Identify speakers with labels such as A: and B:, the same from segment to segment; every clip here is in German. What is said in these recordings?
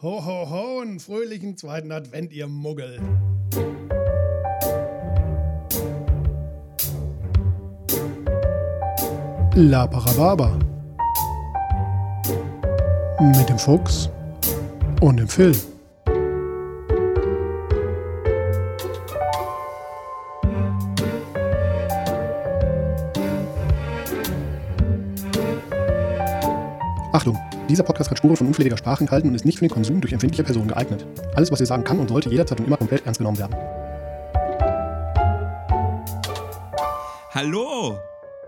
A: Ho, ho, ho, einen fröhlichen zweiten Advent, ihr Muggel. La Parababa. Mit dem Fuchs und dem Phil. Dieser Podcast hat Spuren von unflätiger Sprache enthalten und ist nicht für den Konsum durch empfindliche Personen geeignet. Alles, was wir sagen kann und sollte jederzeit und immer komplett ernst genommen werden.
B: Hallo!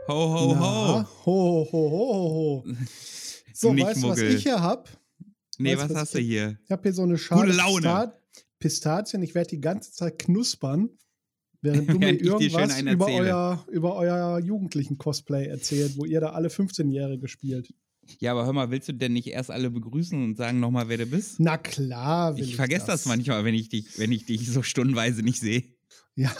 B: Ho, ho,
A: Na,
B: ho!
A: ho, ho, ho, ho. So,
B: Nicht
A: weißt du, was ich hier hab?
B: Nee,
A: Weißt
B: was
A: was
B: hast du hier?
A: Ich habe hier so eine Schale
B: Laune.
A: Pista- Pistazien. Ich werde die ganze Zeit knuspern, während du mir irgendwas über euer, über euer jugendlichen Cosplay erzählt, wo ihr da alle 15-Jährige spielt.
B: Ja, aber hör mal, willst du denn nicht erst alle begrüßen und sagen nochmal, wer du bist?
A: Na klar, will ich,
B: Ich vergesse das. manchmal, wenn ich dich, wenn ich dich so stundenweise nicht sehe.
A: Ja,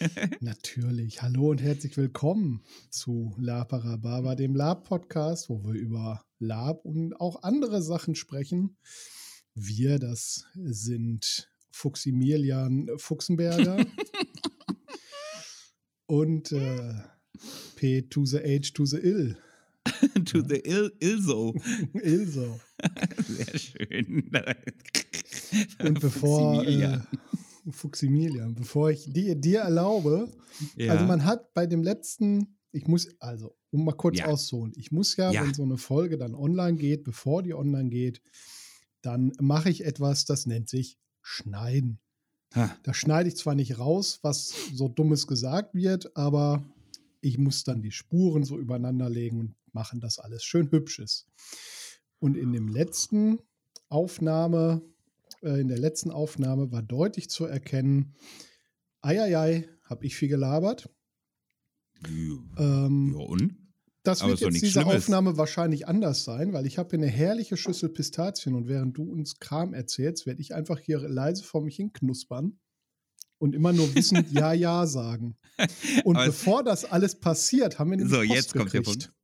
A: natürlich. Hallo und herzlich willkommen zu Laparababa, dem Lab-Podcast, wo wir über Lab und auch andere Sachen sprechen. Wir, das sind Fuchsimilian Fuchsenberger und äh, P to the H to the Ill.
B: to the Il Ilso.
A: Ilso.
B: Sehr schön.
A: Und bevor äh,
B: Fuchsimilian.
A: Fuchsimilian, bevor ich dir, dir erlaube,
B: ja.
A: Also man hat bei dem letzten, ich muss, also um mal kurz
B: Ja.
A: auszuholen, ich muss ja,
B: Ja.
A: wenn so eine Folge dann online geht, bevor die online geht, dann mache ich etwas, das nennt sich Schneiden.
B: Ha.
A: Da schneide ich zwar nicht raus, was so dummes gesagt wird, aber ich muss dann die Spuren so übereinander legen und machen, dass alles schön hübsch ist. Und in dem letzten Aufnahme, äh, in der letzten Aufnahme war deutlich zu erkennen, eieiei, habe ich viel gelabert. Ähm,
B: ja, und?
A: das
B: aber
A: wird
B: doch
A: jetzt diese
B: Schlimmes.
A: Aufnahme wahrscheinlich anders sein, weil ich habe hier eine herrliche Schüssel Pistazien und während du uns Kram erzählst, werde ich einfach hier leise vor mich hin knuspern und immer nur wissend Ja, Ja sagen. Und
B: Aber-
A: bevor das alles passiert, haben wir nämlich
B: So,
A: Post
B: jetzt kommt der
A: gekriegt.
B: Punkt.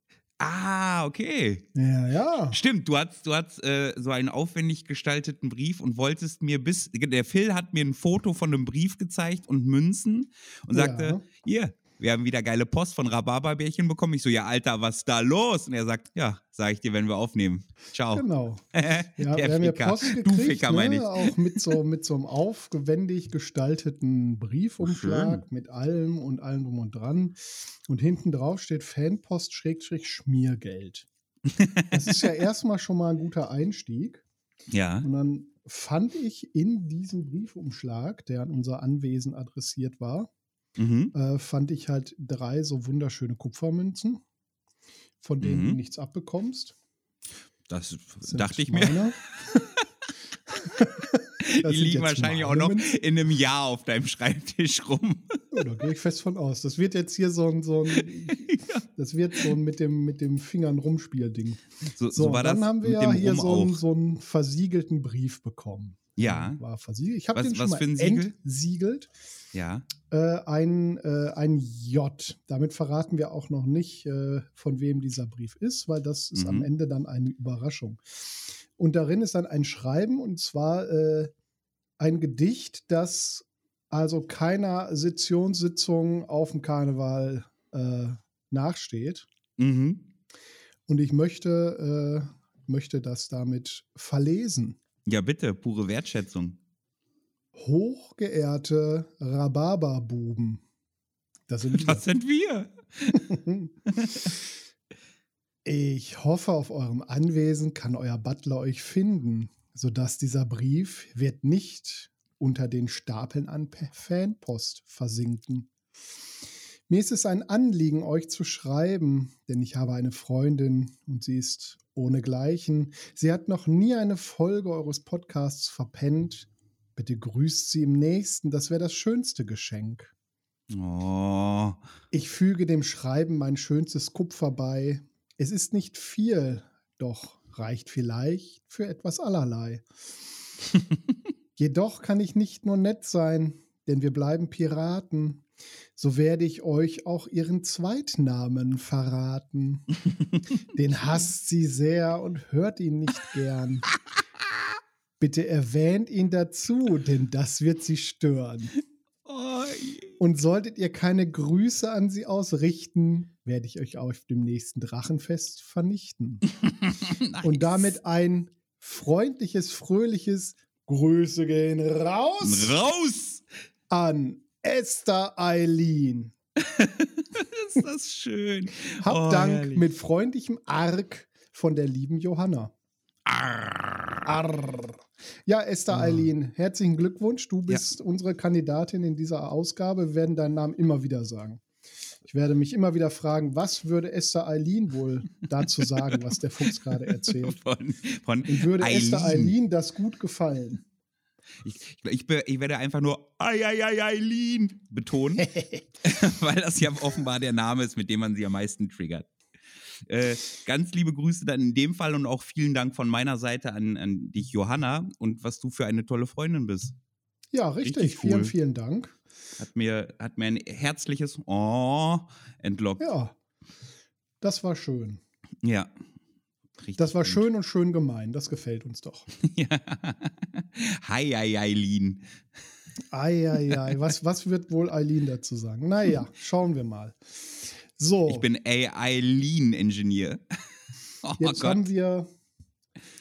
B: Ah, okay.
A: Ja, ja.
B: Stimmt, du hast, du hast äh, so einen aufwendig gestalteten Brief und wolltest mir bis. Der Phil hat mir ein Foto von einem Brief gezeigt und Münzen und
A: Ja.
B: sagte: Hier, wir haben wieder geile Post von Rhabarberbärchen bekommen. Ich so: Ja, Alter, was ist da los? Und er sagt: Ja, sag ich dir, wenn wir aufnehmen. Ciao.
A: Genau.
B: Der
A: Ja, wir haben ja
B: Ficker.
A: Post
B: Du
A: gekriegt,
B: Ficker, meine
A: ne?
B: ich.
A: auch mit so, mit so einem aufwendig gestalteten Briefumschlag mit allem und allem drum und dran. Und hinten drauf steht Fanpost Schrägstrich Schmiergeld. Das ist ja erstmal schon mal ein guter Einstieg.
B: Ja.
A: Und dann fand ich in diesem Briefumschlag, der an unser Anwesen adressiert war,
B: Mhm.
A: äh, fand ich halt drei so wunderschöne Kupfermünzen, von denen
B: Mhm.
A: du nichts abbekommst.
B: Das
A: Sind
B: dachte ich mir. Die liegen wahrscheinlich auch noch in einem Jahr auf deinem Schreibtisch rum.
A: Ja, da gehe ich fest von aus. Das wird jetzt hier so ein, so ein das wird so ein mit dem, mit dem Fingern rumspielding.
B: So,
A: So,
B: so war
A: dann
B: das
A: haben wir ja hier so einen,
B: auch.
A: so einen versiegelten Brief bekommen.
B: Ja.
A: War versiegelt. Ich habe
B: Was-
A: den schon
B: was
A: mal
B: ein
A: entsiegelt.
B: Ja.
A: Äh, ein, äh, ein J. Damit verraten wir auch noch nicht, äh, von wem dieser Brief ist, weil das ist am
B: Mhm.
A: Ende dann eine Überraschung. Und darin ist dann ein Schreiben und zwar ein Gedicht, das also keiner Sessionssitzung auf dem Karneval nachsteht.
B: Mhm.
A: Und ich möchte, möchte das damit verlesen.
B: Ja, bitte, pure Wertschätzung.
A: Hochgeehrte Rhabarberbuben. Das sind wir.
B: Das sind wir.
A: Ich hoffe, auf eurem Anwesen kann euer Butler euch finden, sodass dieser Brief wird nicht unter den Stapeln an Fanpost versinken. Mir ist es ein Anliegen, euch zu schreiben, denn ich habe eine Freundin und sie ist ohnegleichen. Sie hat noch nie eine Folge eures Podcasts verpennt. Bitte grüßt sie im nächsten, das wäre das schönste Geschenk.
B: Oh.
A: Ich füge dem Schreiben mein schönstes Kupfer bei. Es ist nicht viel, doch reicht vielleicht für etwas allerlei. Jedoch kann ich nicht nur nett sein, denn wir bleiben Piraten. So werde ich euch auch ihren Zweitnamen verraten. Den hasst sie sehr und hört ihn nicht gern. Bitte erwähnt ihn dazu, denn das wird sie stören.
B: Oh,
A: Und solltet ihr keine Grüße an sie ausrichten, werde ich euch auf dem nächsten Drachenfest vernichten.
B: nice.
A: Und damit ein freundliches, fröhliches Grüße gehen raus
B: raus!
A: an Esther Eileen.
B: ist das schön.
A: Hab
B: Oh,
A: Dank
B: herrlich.
A: mit freundlichem Arg von der lieben Johanna.
B: Arr.
A: Arr. Ja, Esther
B: Ah.
A: Eileen, herzlichen Glückwunsch. Du bist unsere Kandidatin in dieser Ausgabe. Wir werden deinen Namen immer wieder sagen. Ich werde mich immer wieder fragen, was würde Esther Eileen wohl dazu sagen, was der Fuchs gerade erzählt?
B: Von, von
A: Und würde Esther
B: Eileen.
A: Eileen das gut gefallen?
B: Ich, ich, ich, werde einfach nur Ei, Ei, Ei, Eileen betonen, weil das ja offenbar der Name ist, mit dem man sie am meisten triggert. Äh, ganz liebe Grüße dann in dem Fall und auch vielen Dank von meiner Seite an, an dich, Johanna, und was du für eine tolle Freundin bist.
A: Ja, richtig.
B: Richtig
A: Vielen,
B: cool.
A: vielen Dank.
B: Hat mir, hat mir ein herzliches Oh entlockt.
A: Ja, das war schön.
B: Ja. Richtig
A: Das war
B: gut.
A: schön und schön gemein. Das gefällt uns doch.
B: Ja. Hi, hi, Eileen.
A: Eieiei, was, was wird wohl Eileen dazu sagen? Naja, schauen wir mal. So,
B: Ich bin a Eileen-Engineer. Oh
A: jetzt
B: Gott.
A: haben wir.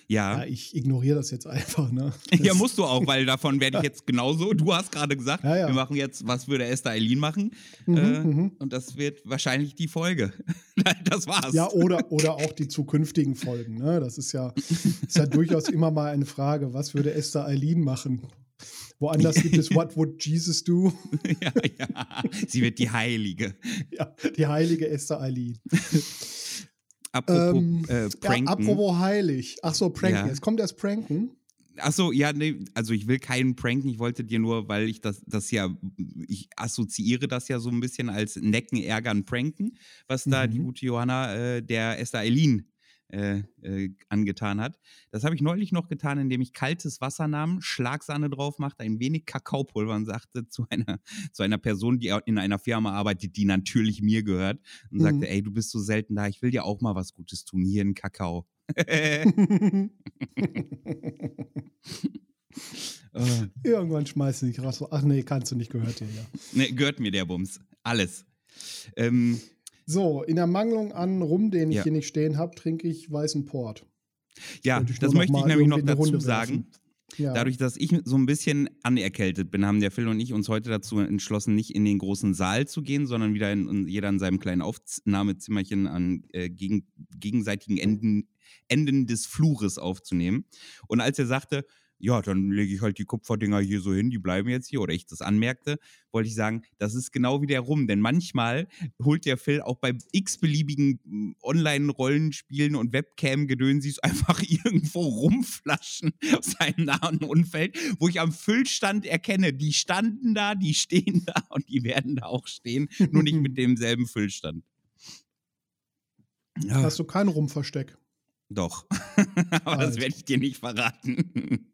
A: Ja,
B: Ja.
A: ich ignoriere das jetzt einfach, ne?
B: Ja,
A: Das-
B: musst du auch, weil davon werde ich jetzt genauso. Du hast gerade gesagt,
A: Ja, ja.
B: wir machen jetzt, was würde Esther Eileen machen?
A: Mhm,
B: äh,
A: mhm.
B: Und das wird wahrscheinlich die Folge. das war's.
A: Ja, oder, oder auch die zukünftigen Folgen. Ne? Das ist ja, ist ja durchaus immer mal eine Frage, was würde Esther Eileen machen? Woanders gibt es What would Jesus do?
B: ja, ja. Sie wird die Heilige.
A: Ja, die heilige Esther Eileen.
B: Apropos
A: Ähm,
B: äh,
A: Ja,
B: Pranken.
A: apropos heilig. Ach so, Pranken.
B: Ja.
A: Jetzt kommt erst Pranken.
B: Achso, ja, nee, also ich will keinen pranken, ich wollte dir nur, weil ich das, das ja, ich assoziiere das ja so ein bisschen als Necken, Ärgern, Pranken, was da die
A: Mhm.
B: gute Johanna äh, der Esther Eileen äh, äh, angetan hat. Das habe ich neulich noch getan, indem ich kaltes Wasser nahm, Schlagsahne drauf machte, ein wenig Kakaopulver und sagte zu einer, zu einer Person, die in einer Firma arbeitet, die natürlich mir gehört, und
A: Mhm.
B: sagte, ey, du bist so selten da, ich will dir auch mal was Gutes tun, hier ein Kakao. Äh.
A: Irgendwann schmeißt du dich raus. Ach nee, kannst du nicht, gehört dir ja.
B: Ne, gehört mir der Bums. Alles. Ähm,
A: So, in Ermangelung an Rum, den ich
B: Ja.
A: hier nicht stehen habe, trinke ich weißen Port.
B: ja,
A: Wollte ich
B: das möchte ich nämlich noch dazu sagen.
A: Ja.
B: Dadurch, dass ich so ein bisschen anerkältet bin, haben der Phil und ich uns heute dazu entschlossen, nicht in den großen Saal zu gehen, sondern wieder in, in jeder in seinem kleinen Aufnahmezimmerchen an äh, gegen, gegenseitigen Enden, Enden des Flures aufzunehmen. Und als er sagte, ja, dann lege ich halt die Kupferdinger hier so hin, die bleiben jetzt hier, oder ich das anmerkte, wollte ich sagen, das ist genau wie der Rum. Denn manchmal holt der Phil auch bei x-beliebigen mm, Online-Rollenspielen und Webcam-Gedönsis einfach irgendwo Rumflaschen aus seinem nahen Umfeld, wo ich am Füllstand erkenne, die standen da, die stehen da und die werden da auch stehen, nur nicht mit demselben Füllstand. Ja,
A: Hast du kein Rumversteck?
B: doch. Aber das
A: Alt.
B: werde ich dir nicht verraten.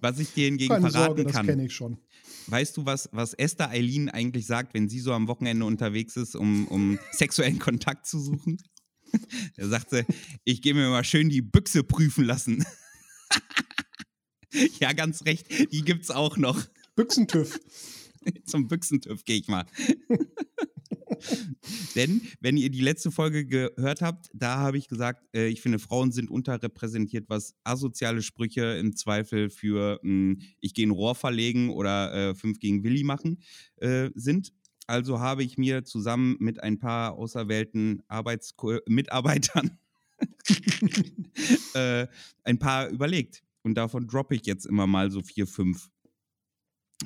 B: Was ich dir hingegen
A: Keine
B: verraten
A: Sorge, das
B: kann.
A: kenne ich schon.
B: Weißt du, was, was Esther Eileen eigentlich sagt, wenn sie so am Wochenende unterwegs ist, um, um sexuellen Kontakt zu suchen? Da sagt sie, ich gehe mir mal schön die Büchse prüfen lassen. ja, ganz recht, die gibt's auch noch.
A: Büchsentüff.
B: Zum Büchsentüff gehe ich mal. Denn, wenn ihr die letzte Folge gehört habt, da habe ich gesagt, äh, ich finde, Frauen sind unterrepräsentiert, was asoziale Sprüche im Zweifel für mh, ich gehe ein Rohr verlegen oder äh, fünf gegen Willi machen äh, sind. Also habe ich mir zusammen mit ein paar auserwählten Arbeits Mitarbeitern äh, ein paar überlegt. Und davon droppe ich jetzt immer mal so vier, fünf.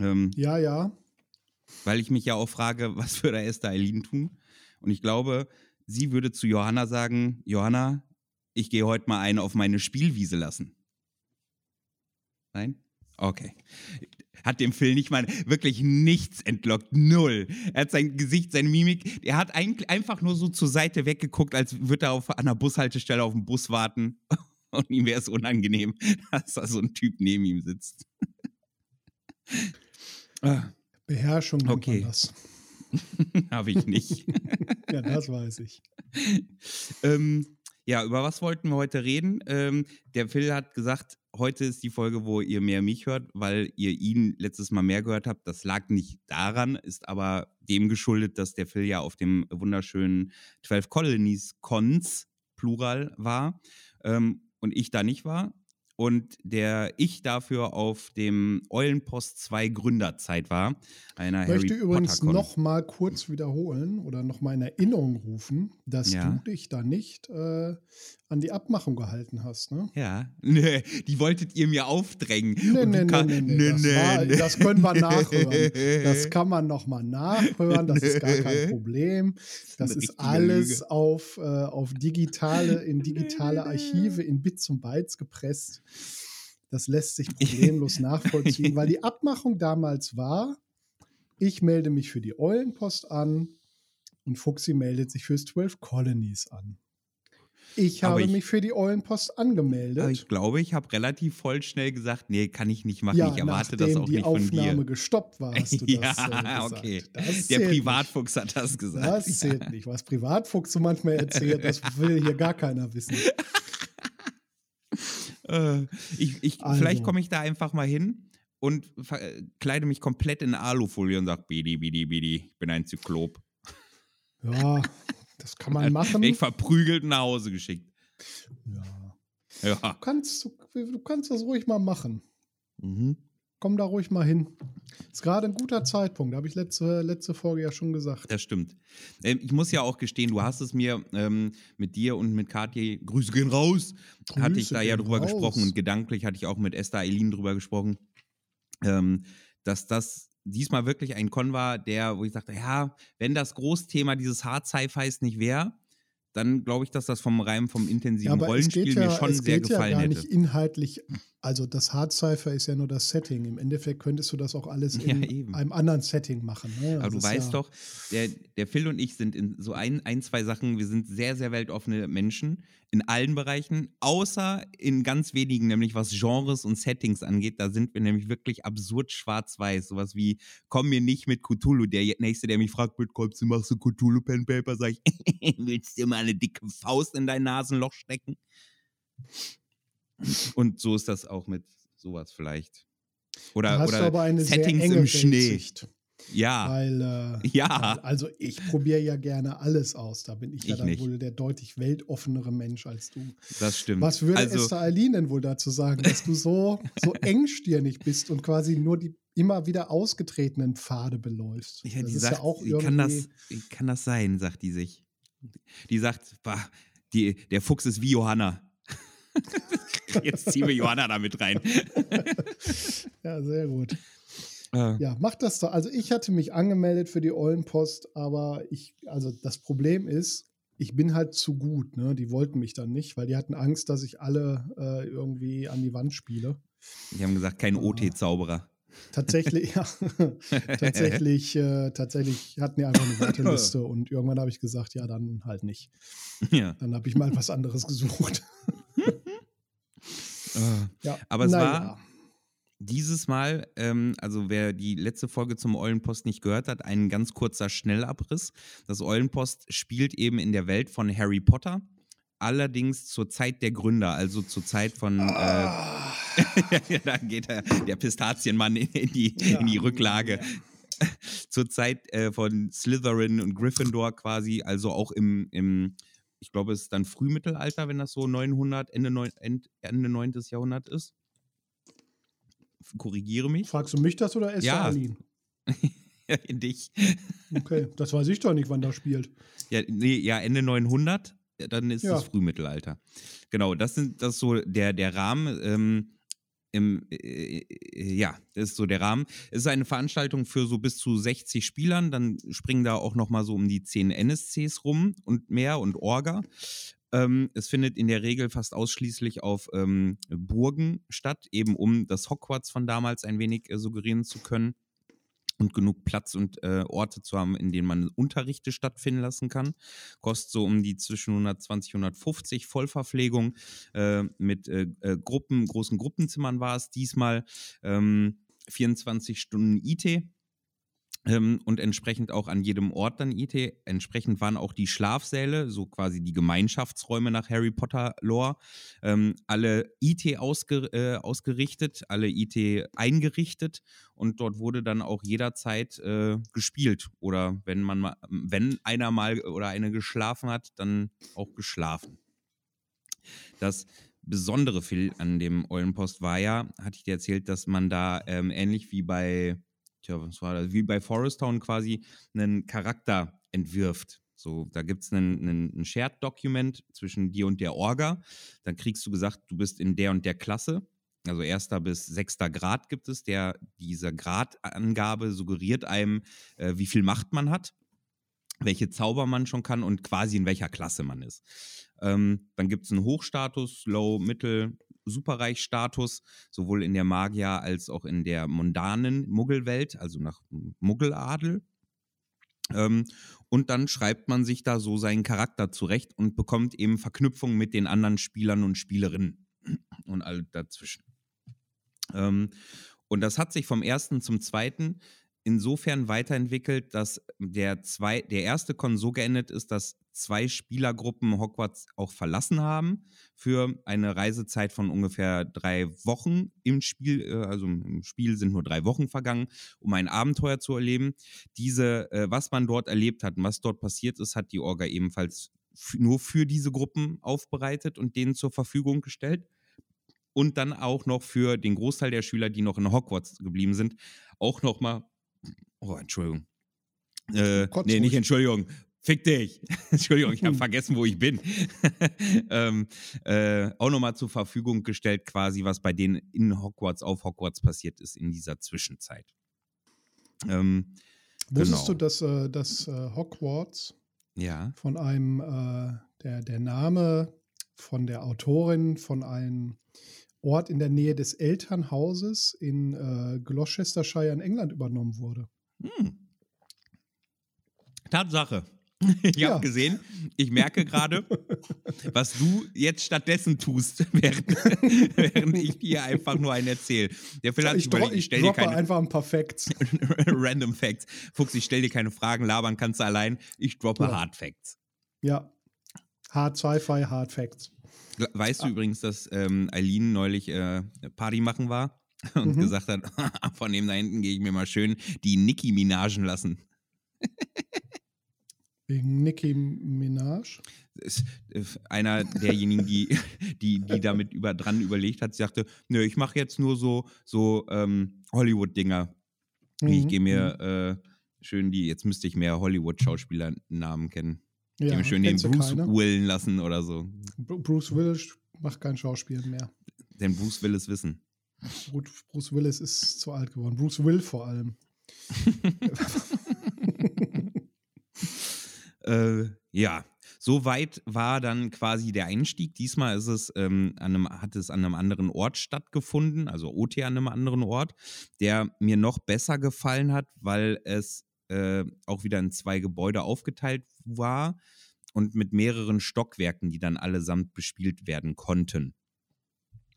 B: Ähm,
A: Ja, ja.
B: weil ich mich ja auch frage, was würde Esther Eileen tun? Und ich glaube, sie würde zu Johanna sagen: Johanna, ich gehe heute mal eine auf meine Spielwiese lassen. Nein? Okay. Hat dem Phil nicht mal wirklich nichts entlockt. Null. Er hat sein Gesicht, seine Mimik, er hat eigentlich einfach nur so zur Seite weggeguckt, als würde er auf einer Bushaltestelle auf den Bus warten. Und ihm wäre es unangenehm, dass da so ein Typ neben ihm sitzt. Ah,
A: Beherrschung nennt
B: Okay.
A: man das.
B: Habe ich nicht.
A: Ja, das weiß ich.
B: ähm, ja, über was wollten wir heute reden? Ähm, der Phil hat gesagt, heute ist die Folge, wo ihr mehr mich hört, weil ihr ihn letztes Mal mehr gehört habt. Das lag nicht daran, ist aber dem geschuldet, dass der Phil ja auf dem wunderschönen 12 Colonies Cons, Plural, war ähm, und ich da nicht war und der ich dafür auf dem Eulenpost 2 Gründerzeit war. Einer
A: ich möchte
B: Harry
A: übrigens
B: Potter Con.
A: noch mal kurz wiederholen oder noch mal in Erinnerung rufen, dass
B: Ja.
A: du dich da nicht äh, an die Abmachung gehalten hast. Ne?
B: Ja, nee, die wolltet ihr mir aufdrängen. Kann-
A: nee, nee, das, war,
B: nee.
A: das können wir nachhören. Das kann man noch mal nachhören, das ist gar kein Problem. Das ist alles
B: Lüge.
A: auf, äh, auf digitale, in digitale Archive, in Bits und Bytes gepresst. Das lässt sich problemlos nachvollziehen, weil die Abmachung damals war, ich melde mich für die Eulenpost an und Fuxi meldet sich fürs 12 Colonies an. Ich habe
B: ich-
A: mich für die Eulenpost angemeldet.
B: Aber ich glaube, ich habe relativ voll schnell gesagt, nee, kann ich nicht machen. ich erwarte das auch
A: die
B: nicht von
A: Aufnahme
B: dir.
A: gestoppt war, hast du das
B: ja,
A: äh,
B: okay.
A: Das
B: Der Privatfuchs hat das
A: Nicht.
B: gesagt.
A: Das zählt nicht. Was Privatfuchs so manchmal erzählt, das will hier gar keiner wissen.
B: Äh, ich, ich,
A: Also.
B: Vielleicht komme ich da einfach mal hin und äh, kleide mich komplett in Alufolie und sage, Bidi, Bidi, Bidi, ich bin ein Zyklop.
A: Ja, das kann man machen.
B: Ich verprügelt nach Hause geschickt.
A: Ja.
B: Ja.
A: Du, kannst, du, du kannst das ruhig mal machen.
B: Mhm.
A: Komm da ruhig mal hin. Ist gerade ein guter Zeitpunkt, habe ich letzte, letzte Folge ja schon gesagt.
B: Das stimmt. Ähm, ich muss ja auch gestehen, du hast es mir ähm, mit dir und mit Katja, Grüße gehen raus, hatte ich
A: Grüße
B: da ja drüber
A: raus.
B: gesprochen und gedanklich hatte ich auch mit Esther Eileen drüber gesprochen, ähm, dass das diesmal wirklich ein Con war, der, wo ich sagte, ja, wenn das Großthema dieses Hard Sci-Fis nicht wäre, dann glaube ich, dass das vom rein vom intensiven Rollenspiel mir schon sehr
A: geht ja
B: gefallen
A: gar
B: hätte.
A: nicht inhaltlich. Also das Hard Cypher ist ja nur das Setting. Im Endeffekt könntest du das auch alles
B: Ja,
A: in einem anderen Setting machen. Ne?
B: Aber du weißt
A: ja,
B: doch, der, der Phil und ich sind in so ein, ein, zwei Sachen, wir sind sehr, sehr weltoffene Menschen in allen Bereichen, außer in ganz wenigen, nämlich was Genres und Settings angeht. Da sind wir nämlich wirklich absurd schwarz-weiß. Sowas wie, komm mir nicht mit Cthulhu. Der Nächste, der mich fragt, mit du, machst du Cthulhu Pen Paper, sag ich, willst du mal eine dicke Faust in dein Nasenloch stecken? Und so ist das auch mit sowas vielleicht. Oder, oder
A: aber eine
B: Settings im Schnee.
A: Weltsicht,
B: Ja,
A: Weil, äh,
B: ja.
A: Also ich probiere ja gerne alles aus. Da bin ich ja
B: Ich
A: dann
B: nicht.
A: wohl der deutlich weltoffenere Mensch als du.
B: Das stimmt.
A: Was würde
B: also,
A: Esther Eileen denn wohl dazu sagen, dass du so, so engstirnig bist und quasi nur die immer wieder ausgetretenen Pfade beläufst?
B: Ja,
A: das
B: die
A: ist
B: sagt,
A: ja auch
B: wie kann das,
A: irgendwie-
B: wie kann das sein, sagt die sich. Die sagt, bah, die, der Fuchs ist wie Johanna. Jetzt ziehen wir Johanna da mit rein.
A: Ja, sehr gut.
B: Äh,
A: Ja, mach das doch. Also ich hatte mich angemeldet für die Eulenpost, aber ich, also das Problem ist, ich bin halt zu gut. Ne? Die wollten mich dann nicht, weil die hatten Angst, dass ich alle äh, irgendwie an die Wand spiele.
B: Die haben gesagt, kein. OT-Zauberer.
A: Tatsächlich, ja, tatsächlich, äh, tatsächlich hatten die einfach eine Warteliste und irgendwann habe ich gesagt, ja, dann halt nicht.
B: Ja.
A: Dann habe ich mal was anderes gesucht. Ja,
B: Aber es
A: na
B: war-
A: ja.
B: Dieses Mal, ähm, also wer die letzte Folge zum Eulenpost nicht gehört hat, ein ganz kurzer Schnellabriss. Das Eulenpost spielt eben in der Welt von Harry Potter, allerdings zur Zeit der Gründer, also zur Zeit von. Äh,
A: Ah,
B: da geht der, der Pistazienmann in, in, die,
A: Ja.
B: in die Rücklage. Zur Zeit äh, von Slytherin und Gryffindor quasi, also auch im, im ich glaube, es ist dann Frühmittelalter, wenn das so 900, Ende, neun, End, Ende 9. Jahrhundert ist. Korrigiere mich.
A: fragst du mich das oder Esther
B: Ja.
A: Aline?
B: in dich.
A: Okay, das weiß ich doch nicht, wann das spielt.
B: Ja, nee, ja, Ende 900, ja, dann ist
A: Ja.
B: es Frühmittelalter. Genau, das sind das ist so der, der Rahmen. Ähm, im, äh, ja, das ist so der Rahmen. Es ist eine Veranstaltung für so bis zu 60 Spielern. Dann springen da auch noch mal so um die 10 NSCs rum und mehr und Orga. Ähm, es findet in der Regel fast ausschließlich auf ähm, Burgen statt, eben um das Hogwarts von damals ein wenig äh, suggerieren zu können und genug Platz und äh, Orte zu haben, in denen man Unterrichte stattfinden lassen kann. Kostet so um die zwischen 120 und 150 Vollverpflegung äh, mit äh, äh, Gruppen, großen Gruppenzimmern war es diesmal. Ähm, 24 Stunden IT. Ähm, und entsprechend auch an jedem Ort dann IT. Entsprechend waren auch die Schlafsäle, so quasi die Gemeinschaftsräume nach Harry Potter Lore, ähm, alle IT ausge äh, ausgerichtet, alle IT eingerichtet und dort wurde dann auch jederzeit äh, gespielt oder wenn man mal, wenn einer mal oder eine geschlafen hat, dann auch geschlafen. Das besondere Phil an dem Eulenpost war ja, hatte ich dir erzählt, dass man da ähm, ähnlich wie bei tja, was war das? Wie bei Forest Town quasi einen Charakter entwirft. So, da gibt es ein Shared-Document zwischen dir und der Orga. Dann kriegst du gesagt, du bist in der und der Klasse. Also erster bis sechster Grad gibt es. Der, diese Gradangabe suggeriert einem, äh, wie viel Macht man hat, welche Zauber man schon kann und quasi in welcher Klasse man ist. Ähm, dann gibt es einen Hochstatus, Low, Mittel, Superreich-Status, sowohl in der Magier- als auch in der mundanen Muggelwelt, also nach Muggeladel. Ähm, und dann schreibt man sich da so seinen Charakter zurecht und bekommt eben Verknüpfungen mit den anderen Spielern und Spielerinnen und all dazwischen. Ähm, und das hat sich vom ersten zum zweiten insofern weiterentwickelt, dass der, zwei, der erste Con so geendet ist, dass zwei Spielergruppen Hogwarts auch verlassen haben für eine Reisezeit von ungefähr drei Wochen im Spiel. Äh, also im Spiel sind nur drei Wochen vergangen, um ein Abenteuer zu erleben. Diese, äh, was man dort erlebt hat und was dort passiert ist, hat die Orga ebenfalls nur für diese Gruppen aufbereitet und denen zur Verfügung gestellt. Und dann auch noch für den Großteil der Schüler, die noch in Hogwarts geblieben sind, auch nochmal Oh, Entschuldigung. Äh, nee, nicht Entschuldigung. Fick dich. Entschuldigung, ich habe hm. vergessen, wo ich bin. ähm, äh, auch nochmal zur Verfügung gestellt, quasi, was bei denen in Hogwarts auf Hogwarts passiert ist in dieser Zwischenzeit.
A: Ähm, Wusstest genau. du, dass, äh, dass äh, Hogwarts
B: ja.
A: von einem, äh, der, der Name von der Autorin von einem Ort in der Nähe des Elternhauses in äh, Gloucestershire in England übernommen wurde? Hm.
B: Tatsache. Ich ja. habe gesehen, ich merke gerade, was du jetzt stattdessen tust, während, während ich dir einfach nur einen erzähle. Der Phil hat
A: ich, überlegt, ich, stelle dir keine einfach ein paar Facts.
B: Random Facts. Fuchs, ich stelle dir keine Fragen, labern kannst du allein. Ich droppe ja. Hard Facts.
A: Ja. Hard Sci-Fi, Hard Facts.
B: Weißt du ah. übrigens, dass ähm, Eileen neulich äh, Party machen war? und mhm. gesagt hat, von dem da hinten gehe ich mir mal schön die Nicki Minagen lassen.
A: Wegen Nicki Minaj?
B: Ist äh, einer derjenigen, die, die, die damit über, dran überlegt hat, sagte, nö, ich mache jetzt nur so, so ähm, Hollywood-Dinger. Mhm. Ich gehe mir mhm. äh, schön die, jetzt müsste ich mehr Hollywood-Schauspielernamen kennen. Ja, ich mir schön den Bruce Willen lassen oder so.
A: Bruce Willis macht kein Schauspiel mehr.
B: Denn Bruce will es wissen.
A: Bruce Willis ist zu alt geworden. Bruce Will vor allem.
B: äh, ja, soweit war dann quasi der Einstieg. Diesmal ist es, ähm, an einem, hat es an einem anderen Ort stattgefunden, also OT an einem anderen Ort, der mir noch besser gefallen hat, weil es äh, auch wieder in zwei Gebäude aufgeteilt war und mit mehreren Stockwerken, die dann allesamt bespielt werden konnten.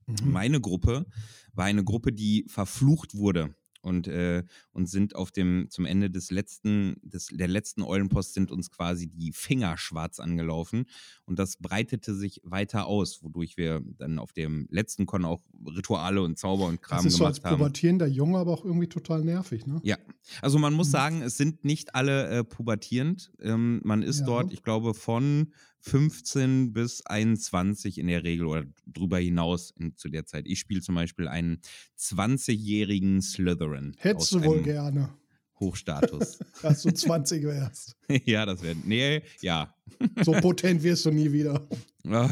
B: Mhm. Meine Gruppe war eine Gruppe, die verflucht wurde und, äh, und sind auf dem, zum Ende des letzten, des, der letzten Eulenpost sind uns quasi die Finger schwarz angelaufen und das breitete sich weiter aus, wodurch wir dann auf dem letzten Con auch Rituale und Zauber und Kram gemacht haben. Das ist so als
A: pubertierender Junge aber auch irgendwie total nervig, ne?
B: Ja, also man muss mhm. sagen, es sind nicht alle äh, pubertierend. Ähm, man ist ja. dort, ich glaube, von 15 bis 21 in der Regel oder drüber hinaus in, zu der Zeit. Ich spiele zum Beispiel einen 20-jährigen Slytherin.
A: Hättest du wohl gerne.
B: Hochstatus.
A: Dass du 20 wärst.
B: ja, das wäre. Nee, ja.
A: so potent wirst du nie wieder.
B: Oh,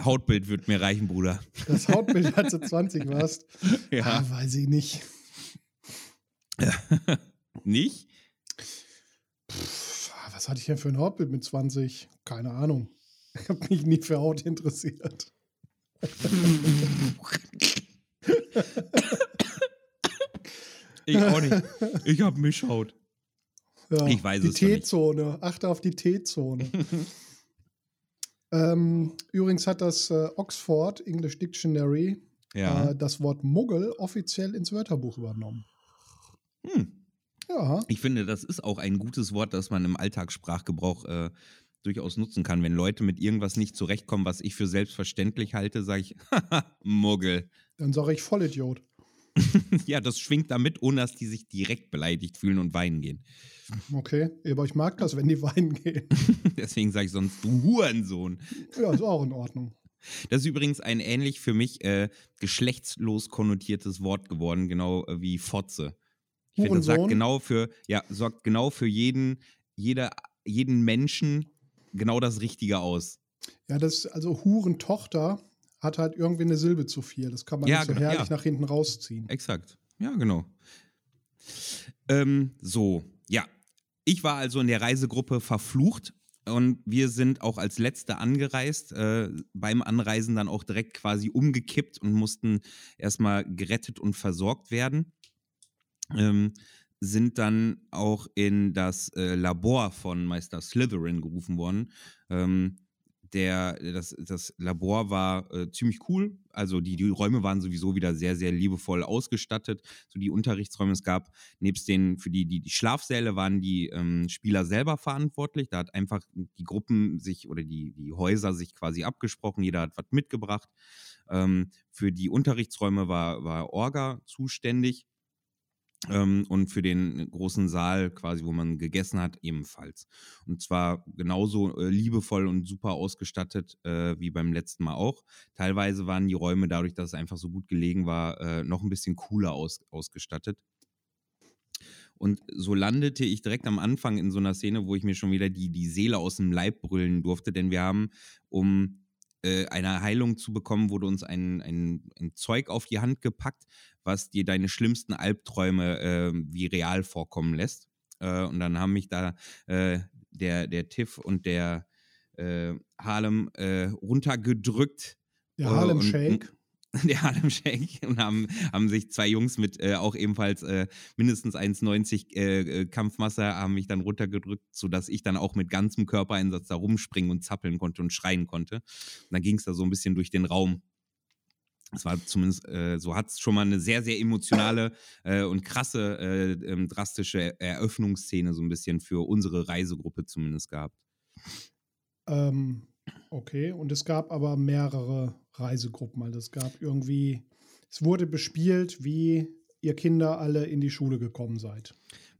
B: Hautbild wird mir reichen, Bruder.
A: Das Hautbild, als du 20 warst? Ja. Ah, weiß ich nicht.
B: nicht?
A: Pff, was hatte ich denn für ein Hautbild mit 20? Keine Ahnung. Ich habe mich nie für Haut interessiert.
B: Ich auch nicht. Ich habe Mischhaut.
A: Ja, ich weiß die es Die T-Zone. Achte auf die T-Zone. ähm, übrigens hat das äh, Oxford English Dictionary
B: ja.
A: äh, das Wort Muggel offiziell ins Wörterbuch übernommen.
B: Hm.
A: Ja.
B: Ich finde, das ist auch ein gutes Wort, das man im Alltagssprachgebrauch äh, durchaus nutzen kann. Wenn Leute mit irgendwas nicht zurechtkommen, was ich für selbstverständlich halte, sage ich, Muggel.
A: Dann sage ich Vollidiot.
B: ja, das schwingt damit, ohne dass die sich direkt beleidigt fühlen und weinen gehen.
A: Okay, aber ich mag das, wenn die weinen gehen.
B: Deswegen sage ich sonst, du Hurensohn.
A: Ja, ist auch in Ordnung.
B: Das ist übrigens ein ähnlich für mich äh, geschlechtslos konnotiertes Wort geworden, genau äh, wie Fotze. Ich finde, das sagt genau für, ja, sorgt genau für jeden, jeder, jeden Menschen genau das Richtige aus.
A: Ja, das, also Hurentochter hat halt irgendwie eine Silbe zu viel. Das kann man ja, nicht so genau, herrlich ja. nach hinten rausziehen.
B: Exakt. Ja, genau. Ähm, so, ja. Ich war also in der Reisegruppe verflucht und wir sind auch als Letzte angereist. Äh, beim Anreisen dann auch direkt quasi umgekippt und mussten erstmal gerettet und versorgt werden. Ähm, sind dann auch in das äh, Labor von Meister Slytherin gerufen worden. Ähm, der, das, das Labor war äh, ziemlich cool. Also die, die Räume waren sowieso wieder sehr, sehr liebevoll ausgestattet. So die Unterrichtsräume, es gab nebst den, für die, die, die Schlafsäle waren die ähm, Spieler selber verantwortlich. Da hat einfach die Gruppen sich oder die, die Häuser sich quasi abgesprochen. Jeder hat was mitgebracht. Ähm, für die Unterrichtsräume war, war Orga zuständig. Ähm, und für den großen Saal quasi, wo man gegessen hat, ebenfalls. Und zwar genauso äh, liebevoll und super ausgestattet äh, wie beim letzten Mal auch. Teilweise waren die Räume dadurch, dass es einfach so gut gelegen war, äh, noch ein bisschen cooler aus, ausgestattet. Und so landete ich direkt am Anfang in so einer Szene, wo ich mir schon wieder die, die Seele aus dem Leib brüllen durfte, denn wir haben, um äh, eine Heilung zu bekommen, wurde uns ein, ein, ein, Zeug auf die Hand gepackt, was dir deine schlimmsten Albträume äh, wie real vorkommen lässt. Äh, und dann haben mich da äh, der, der Tiff und der äh, Harlem äh, runtergedrückt.
A: Der Harlem Shake.
B: der Harlem Shake und haben, haben sich zwei Jungs mit äh, auch ebenfalls äh, mindestens 1,90 äh, äh, Kampfmasse haben mich dann runtergedrückt, sodass ich dann auch mit ganzem Körpereinsatz da rumspringen und zappeln konnte und schreien konnte. Und dann ging es da so ein bisschen durch den Raum. Es war zumindest, äh, so hat es schon mal eine sehr, sehr emotionale äh, und krasse, ähm, drastische Eröffnungsszene so ein bisschen für unsere Reisegruppe zumindest gehabt.
A: Ähm, Okay, und es gab aber mehrere Reisegruppen. Also es gab irgendwie, es wurde bespielt, wie ihr Kinder alle in die Schule gekommen seid.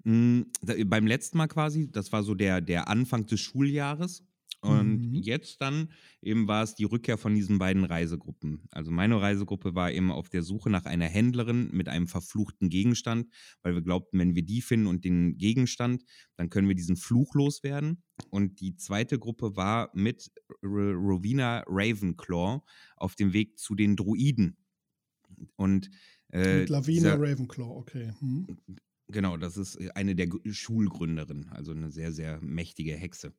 B: Mhm, da, beim letzten Mal quasi, das war so der, der Anfang des Schuljahres. Und mhm. jetzt dann eben war es die Rückkehr von diesen beiden Reisegruppen. Also meine Reisegruppe war eben auf der Suche nach einer Händlerin mit einem verfluchten Gegenstand, weil wir glaubten, wenn wir die finden und den Gegenstand, dann können wir diesen Fluch loswerden. Und die zweite Gruppe war mit R Rowena Ravenclaw auf dem Weg zu den Druiden. Und
A: äh, mit Lavina Ravenclaw, okay. Hm.
B: Genau, das ist eine der Schulgründerinnen, also eine sehr, sehr mächtige Hexe.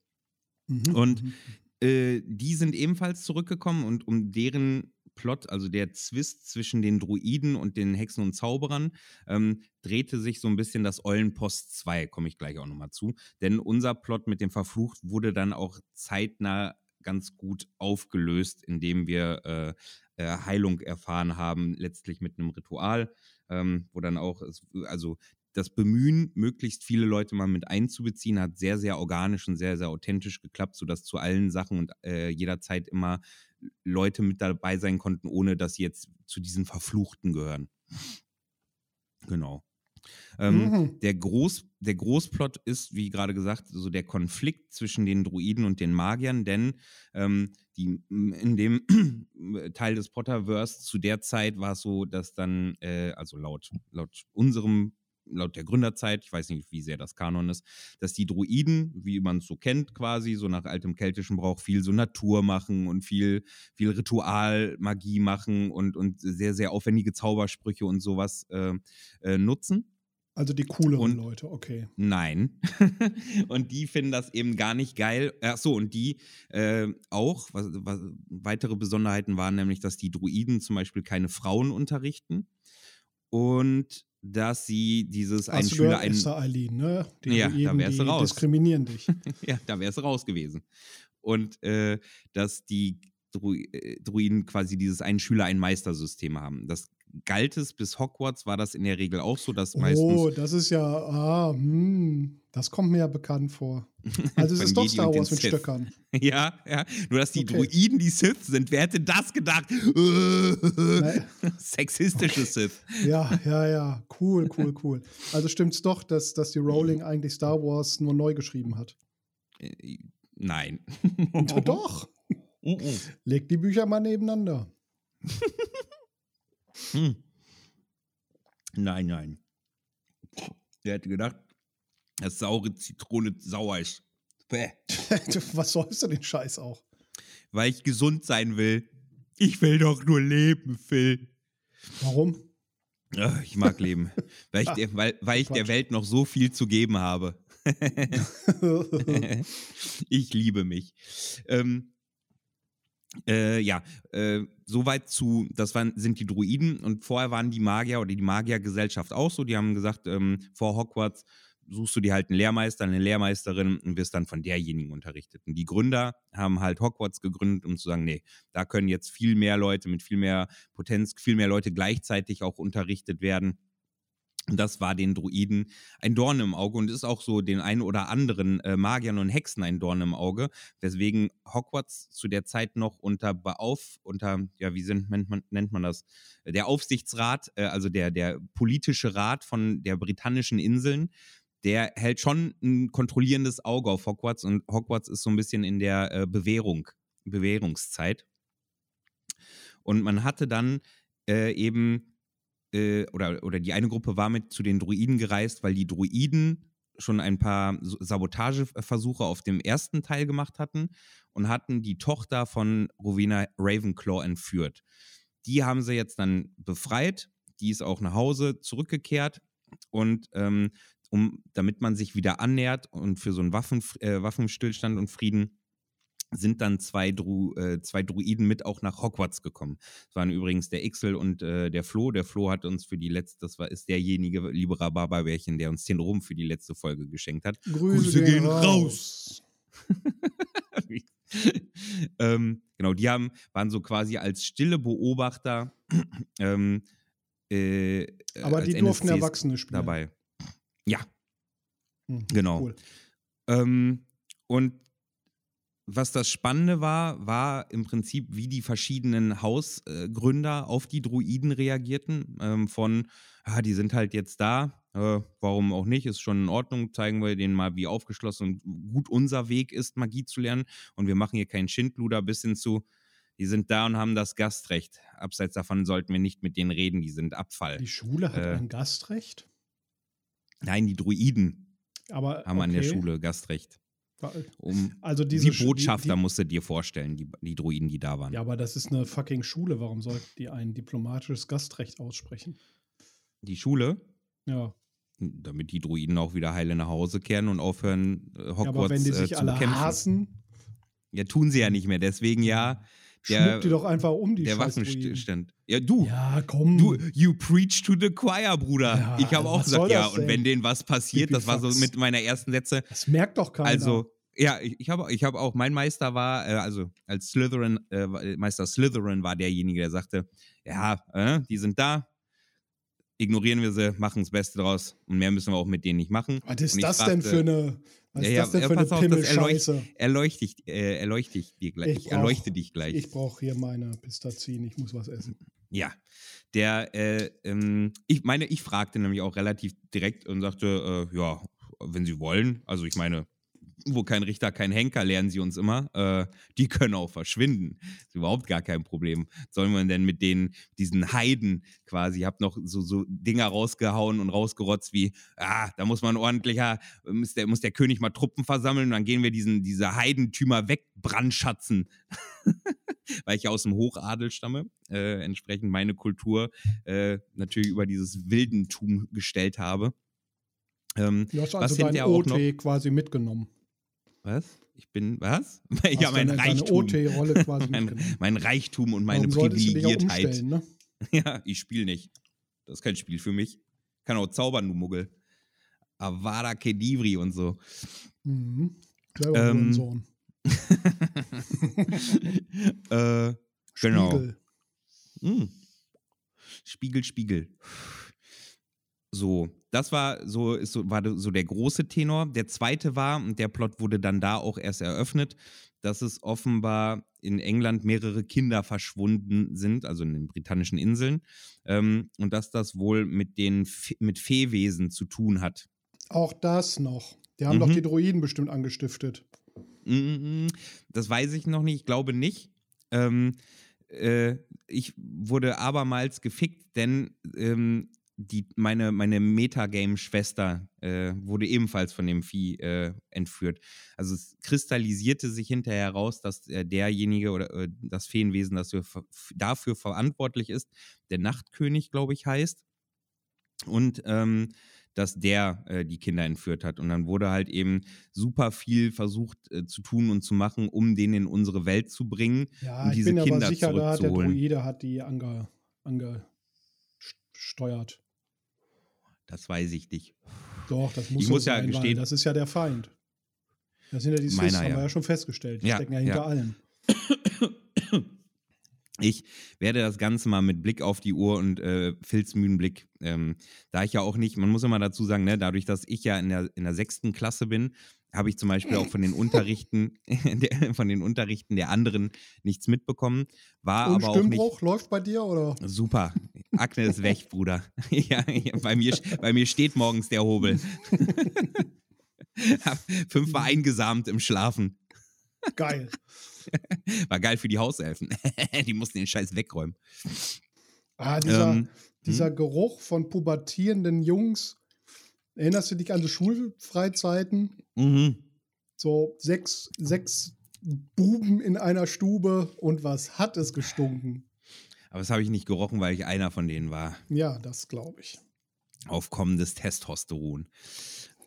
B: Mhm. Und mhm. äh, die sind ebenfalls zurückgekommen und um deren Plot, also der Zwist zwischen den Druiden und den Hexen und Zauberern, ähm, drehte sich so ein bisschen das Eulenpost 2, komme ich gleich auch nochmal zu. Denn unser Plot mit dem Verflucht wurde dann auch zeitnah ganz gut aufgelöst, indem wir äh, äh, Heilung erfahren haben, letztlich mit einem Ritual, ähm, wo dann auch, also das Bemühen, möglichst viele Leute mal mit einzubeziehen, hat sehr, sehr organisch und sehr, sehr authentisch geklappt, sodass zu allen Sachen und äh, jederzeit immer Leute mit dabei sein konnten, ohne dass sie jetzt zu diesen Verfluchten gehören. Genau. Ähm, mhm. der, Groß, der Großplot ist, wie gerade gesagt, so der Konflikt zwischen den Druiden und den Magiern, denn ähm, die, in dem Teil des Potterverse zu der Zeit war es so, dass dann, äh, also laut, laut unserem laut der Gründerzeit, ich weiß nicht, wie sehr das Kanon ist, dass die Druiden, wie man es so kennt, quasi so nach altem keltischen Brauch, viel so Natur machen und viel, viel Ritualmagie machen und, und sehr, sehr aufwendige Zaubersprüche und sowas äh, äh, nutzen.
A: Also die cooleren und, Leute, okay.
B: Nein. und die finden das eben gar nicht geil. Ach so, und die äh, auch, was, was, weitere Besonderheiten waren nämlich, dass die Druiden zum Beispiel keine Frauen unterrichten. Und dass sie dieses
A: ein
B: Schüler ein
A: Eileen, ne?
B: Die ja, da wärst du raus.
A: diskriminieren dich.
B: ja, da wärst du raus gewesen. Und äh, dass die äh, Druiden quasi dieses ein Schüler ein Meister System haben. Das galt es bis Hogwarts, war das in der Regel auch so, dass meistens.
A: Oh, das ist ja, ah, hm, das kommt mir ja bekannt vor. Also es ist doch
B: Jedi
A: Star Wars mit
B: Sith.
A: Stöckern.
B: Ja, ja. Nur, dass die
A: Okay.
B: Druiden die Sith sind. Wer hätte das gedacht? Sexistische Sith.
A: Ja, ja, ja, cool, cool, cool. Also stimmt's doch, dass, dass die Rowling eigentlich Star Wars nur neu geschrieben hat.
B: Äh, Nein.
A: Doch,
B: Mm, mm.
A: leg die Bücher mal nebeneinander.
B: Hm. Nein, nein. Wer hätte gedacht, dass saure Zitrone sauer ist? Bäh.
A: Was sollst du den Scheiß auch?
B: Weil ich gesund sein will. Ich will doch nur leben, Phil.
A: Warum?
B: Ach, ich mag leben. weil ich,
A: Ah,
B: der, weil, weil ich der. Welt noch so viel zu geben habe. ich liebe mich. Ähm, äh, ja, äh, soweit zu, das waren, sind die Druiden und vorher waren die Magier oder die Magiergesellschaft auch so. Die haben gesagt, ähm, vor Hogwarts suchst du dir halt einen Lehrmeister, eine Lehrmeisterin und wirst dann von derjenigen unterrichtet. Und die Gründer haben halt Hogwarts gegründet, um zu sagen, nee, da können jetzt viel mehr Leute mit viel mehr Potenz, viel mehr Leute gleichzeitig auch unterrichtet werden. Und das war den Druiden ein Dorn im Auge und ist auch so den einen oder anderen äh, Magiern und Hexen ein Dorn im Auge, weswegen Hogwarts zu der Zeit noch unter Beauf, unter, ja, wie sind, nennt, man, nennt man das? Der Aufsichtsrat, äh, also der, der politische Rat von der britannischen Inseln, der hält schon ein kontrollierendes Auge auf Hogwarts und Hogwarts ist so ein bisschen in der äh, Bewährung, Bewährungszeit. Und man hatte dann äh, eben äh, oder, oder die eine Gruppe war mit zu den Druiden gereist, weil die Druiden schon ein paar Sabotageversuche auf dem ersten Teil gemacht hatten und hatten die Tochter von Rowena Ravenclaw entführt. Die haben sie jetzt dann befreit, die ist auch nach Hause zurückgekehrt und ähm, um, damit man sich wieder annähert und für so einen Waffen, äh, Waffenstillstand und Frieden sind dann zwei, Dru, äh, zwei Druiden mit auch nach Hogwarts gekommen. Das waren übrigens der Ixel und äh, der Flo. Der Flo hat uns für die letzte, das war, ist derjenige, liebe Rhabarberbärchen, der uns den Rum für die letzte Folge geschenkt hat.
A: Grüße, gehen raus.
B: ähm, genau, die haben, waren so quasi als stille Beobachter ähm, äh,
A: Aber
B: als
A: die durften
B: NSCs
A: Erwachsene spielen.
B: dabei. Ja,
A: Hm,
B: Genau.
A: Cool.
B: Ähm, und was das Spannende war, war im Prinzip, wie die verschiedenen Hausgründer auf die Druiden reagierten. Ähm, von, ah, die sind halt jetzt da, äh, warum auch nicht, ist schon in Ordnung, zeigen wir denen mal, wie aufgeschlossen und gut unser Weg ist, Magie zu lernen. Und wir machen hier keinen Schindluder bis hin zu, die sind da und haben das Gastrecht. Abseits davon sollten wir nicht mit denen reden, die sind Abfall.
A: Die Schule hat
B: Äh,
A: ein Gastrecht.
B: Nein, die Druiden
A: Aber
B: haben an der
A: okay.
B: Schule Gastrecht. Um,
A: Also diese
B: Wie Botschafter
A: Die,
B: musst du dir vorstellen, die, die Druiden, die da waren.
A: die, ja, aber das ist eine fucking Schule. Warum sollte die ein diplomatisches Gastrecht aussprechen?
B: Die Schule,
A: Ja.
B: damit die Druiden auch wieder heile nach Hause kehren und aufhören, äh, Hogwarts
A: ja aber wenn die
B: äh,
A: sich
B: zu
A: alle
B: bekämpfen.
A: hassen,
B: Ja, tun sie ja nicht mehr. Deswegen ja, Der-
A: schmuck die doch einfach um die
B: der. Waffenstillstand. Ja, du.
A: Ja, komm.
B: Du, you preach to the choir, Bruder.
A: Ja,
B: ich habe auch gesagt, ja, und wenn denen was passiert, das war so mit meiner ersten Sätze.
A: das merkt doch keiner.
B: Also, ja, ich, ich habe ich hab auch, mein Meister war, äh, also als Slytherin, äh, Meister Slytherin war derjenige, der sagte, ja, äh, die sind da, ignorieren wir sie, machen das Beste draus und mehr müssen wir auch mit denen nicht machen.
A: was ist das denn
B: fragte-
A: für eine, was
B: Ja,
A: ist das denn
B: ja,
A: für eine
B: auf, das
A: Pimmelscheiße?
B: Erleuchte ich, äh, erleuchte ich dir gleich.
A: Ich
B: Ich,
A: brauch-
B: erleuchte dich gleich.
A: Ich brauche hier meine Pistazien, ich muss was essen.
B: Ja, der, äh, ähm, ich meine, ich fragte nämlich auch relativ direkt und sagte, äh, ja, wenn Sie wollen, also ich meine, wo kein Richter, kein Henker, lernen Sie uns immer, äh, die können auch verschwinden. Ist überhaupt gar kein Problem. Sollen wir denn mit denen, diesen Heiden quasi, ich hab noch so, so Dinger rausgehauen und rausgerotzt wie, ah, da muss man ordentlicher, muss der, muss der König mal Truppen versammeln und dann gehen wir diesen, diese Heidentümer wegbrandschatzen. Weil ich ja aus dem Hochadel stamme, äh, entsprechend meine Kultur äh, natürlich über dieses Wildentum gestellt habe. Ähm,
A: Du hast also dein
B: hinterher auch
A: OT
B: noch-
A: quasi mitgenommen.
B: Was? Ich bin, was?
A: Hast
B: ja, mein Reichtum. Mein, mein Reichtum und meine
A: Warum
B: Privilegiertheit.
A: ne?
B: Ja, ich spiele nicht. Das ist kein Spiel für mich. Kann auch zaubern, du Muggel. Avada Kedivri und so.
A: Mhm. Selber
B: Ähm,
A: Sohn.
B: äh, Genau.
A: Spiegel.
B: mh. Spiegel, Spiegel. So, das war so, ist so, war so der große Tenor. Der zweite war, und der Plot wurde dann da auch erst eröffnet, dass es offenbar in England mehrere Kinder verschwunden sind, also in den britannischen Inseln, ähm, und dass das wohl mit den mit Feewesen zu tun hat.
A: Auch das noch. Die haben mhm. doch die Droiden bestimmt angestiftet.
B: Das weiß ich noch nicht, ich glaube nicht. Ähm, äh, ich wurde abermals gefickt, denn ähm, die, meine, meine Metagame-Schwester äh, wurde ebenfalls von dem Vieh äh, entführt. Also es kristallisierte sich hinterher heraus, dass äh, derjenige oder äh, das Feenwesen, das für, dafür verantwortlich ist, der Nachtkönig, glaube ich, heißt. Und ähm, dass der äh, die Kinder entführt hat. Und dann wurde halt eben super viel versucht äh, zu tun und zu machen, um den in unsere Welt zu bringen.
A: Ja, ich
B: diese
A: bin
B: Kinder
A: aber sicher, da hat der. Druide hat die ange, angesteuert.
B: Das weiß ich nicht.
A: Doch, das muss,
B: Ich muss ja gestehen-
A: das ist ja der Feind. Das sind ja die
B: Meiner,
A: haben
B: ja.
A: wir ja schon festgestellt. Die
B: Ja,
A: stecken ja hinter
B: ja.
A: allem.
B: Ich werde das Ganze mal mit Blick auf die Uhr und äh, Filzmühlenblick, ähm, da ich ja auch nicht, man muss immer dazu sagen, ne, dadurch, dass ich ja in der, in der sechsten Klasse bin, habe ich zum Beispiel auch von den Unterrichten, der, von den Unterrichten der anderen nichts mitbekommen. War
A: Und
B: aber auch nicht
A: Stimmbruch läuft bei dir oder?
B: super. Akne ist weg, Bruder. ja, ja, bei, mir, bei mir steht morgens der Hobel. Fünfmal eingesamt im Schlafen.
A: Geil.
B: War geil für die Hauselfen. die mussten den Scheiß wegräumen.
A: Ah, dieser,
B: Ähm,
A: dieser Geruch von pubertierenden Jungs. Erinnerst du dich an die Schulfreizeiten?
B: mhm.
A: So sechs, sechs Buben in einer Stube und was hat es gestunken?
B: Aber das habe ich nicht gerochen, weil ich einer von denen war.
A: Ja, das glaube ich.
B: Aufkommendes Testosteron.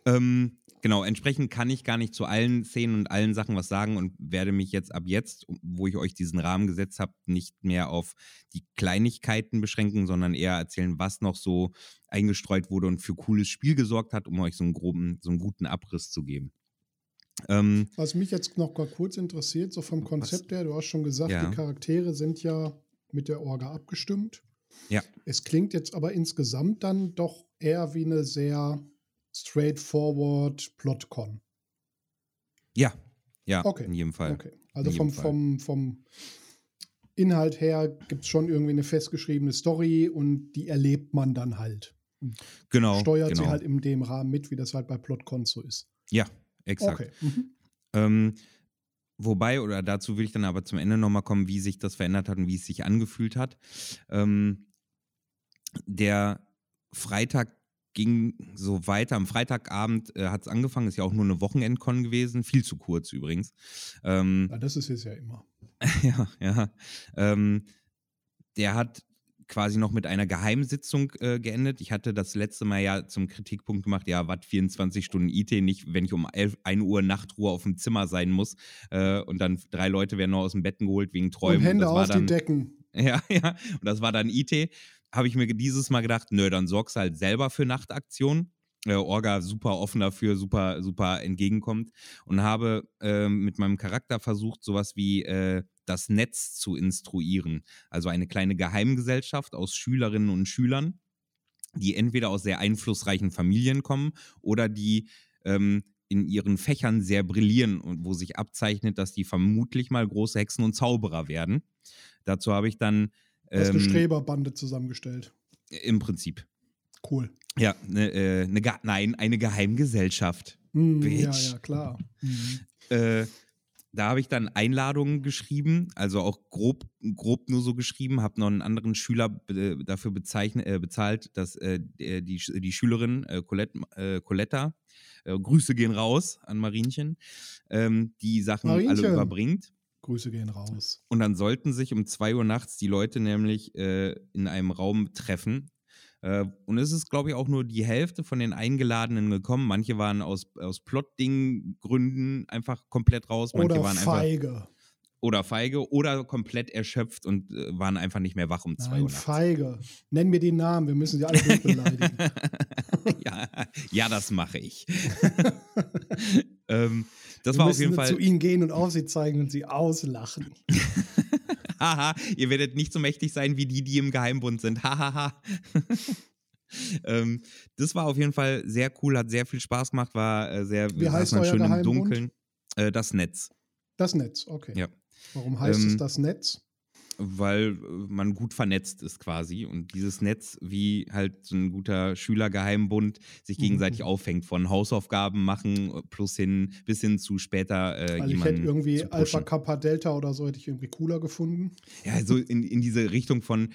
B: Ähm, genau, entsprechend kann ich gar nicht zu allen Szenen und allen Sachen was sagen und werde mich jetzt ab jetzt, wo ich euch diesen Rahmen gesetzt habe, nicht mehr auf die Kleinigkeiten beschränken, sondern eher erzählen, was noch so eingestreut wurde und für cooles Spiel gesorgt hat, um euch so einen groben, so einen guten Abriss zu geben. Ähm,
A: Was mich jetzt noch kurz interessiert, so vom Konzept her, du hast schon gesagt,
B: Ja.
A: die Charaktere sind ja mit der Orga abgestimmt.
B: Ja.
A: Es klingt jetzt aber insgesamt dann doch eher wie eine sehr straightforward Plotcon.
B: ja, ja,
A: Okay,
B: in jedem Fall.
A: Okay. Also vom,
B: Fall.
A: vom, vom Inhalt her gibt es schon irgendwie eine festgeschriebene Story und die erlebt man dann halt.
B: Genau.
A: Steuert
B: genau.
A: sie halt in dem Rahmen mit, wie das halt bei Plotcons so ist.
B: Ja, exakt.
A: Okay. Mhm.
B: Ähm, wobei, oder dazu will ich dann aber zum Ende nochmal kommen, wie sich das verändert hat und wie es sich angefühlt hat. Ähm, der Freitag ging so weiter. Am Freitagabend äh, hat es angefangen, ist ja auch nur eine Wochenendcon gewesen, viel zu kurz übrigens. Ähm,
A: Ja, das ist es ja immer.
B: ja, ja. Ähm, der hat quasi noch mit einer Geheimsitzung äh, geendet. Ich hatte das letzte Mal ja zum Kritikpunkt gemacht, ja, was 24 Stunden IT, nicht, wenn ich um 11, 1 Uhr Nachtruhe auf dem Zimmer sein muss äh, und dann drei Leute werden noch aus dem Betten geholt wegen Träumen.
A: und Hände
B: das war
A: auf die
B: dann,
A: Decken.
B: Ja, ja. Und das war dann IT. Habe ich mir dieses Mal gedacht, nö, dann sorgst halt selber für Nachtaktionen. Äh, Orga super offen dafür, super, super entgegenkommt. Und habe äh, mit meinem Charakter versucht, sowas wie äh, das Netz zu instruieren. Also eine kleine Geheimgesellschaft aus Schülerinnen und Schülern, die entweder aus sehr einflussreichen Familien kommen oder die ähm, in ihren Fächern sehr brillieren und wo sich abzeichnet, dass die vermutlich mal große Hexen und Zauberer werden. Dazu habe ich dann
A: Du hast eine
B: ähm,
A: Streberbande zusammengestellt.
B: im Prinzip.
A: Cool.
B: Ja, ne, äh, ne, nein, eine Geheimgesellschaft.
A: Mhm, ja,
B: Bitch.
A: ja, klar. Mhm.
B: Äh, da habe ich dann Einladungen geschrieben, also auch grob, grob nur so geschrieben, habe noch einen anderen Schüler be dafür äh, bezahlt, dass äh, die, die Schülerin äh, Colette, äh, Coletta, äh, Grüße gehen raus an Marinchen, ähm, die Sachen alle
A: Marinchen.
B: überbringt.
A: Grüße gehen raus.
B: Und dann sollten sich um 2 Uhr nachts die Leute nämlich äh, in einem Raum treffen. Äh, und es ist, glaube ich, auch nur die Hälfte von den Eingeladenen gekommen. Manche waren aus, aus Plot-Ding-Gründen einfach komplett raus. Manche
A: Oder
B: waren einfach.
A: feige.
B: Oder feige oder komplett erschöpft und äh, waren einfach nicht mehr wach um 2 Uhr nachts.
A: feige. Nenn mir die Namen, wir müssen sie alle durchbeleidigen.
B: ja, ja, das mache ich. ähm, das
A: wir
B: war auf jeden
A: zu
B: Fall.
A: ihnen gehen und auf sie zeigen und sie auslachen.
B: Haha, ihr werdet nicht so mächtig sein wie die, die im Geheimbund sind. Hahaha. ähm, das war auf jeden Fall sehr cool, hat sehr viel Spaß gemacht, war äh, sehr,
A: Wie heißt euer
B: schön im
A: Geheimbund?
B: Dunkeln. Äh, das Netz.
A: Das Netz, okay.
B: Ja.
A: Warum heißt es
B: Ähm,
A: das Netz?
B: Weil äh, man gut vernetzt ist quasi und dieses Netz, wie halt so ein guter Schülergeheimbund sich gegenseitig
A: Mhm.
B: auffängt, von Hausaufgaben machen äh, plus hin bis hin zu später äh,
A: Weil ich hätte irgendwie Alpha. Kappa Delta oder so hätte ich irgendwie cooler gefunden.
B: Ja, so in, in diese Richtung von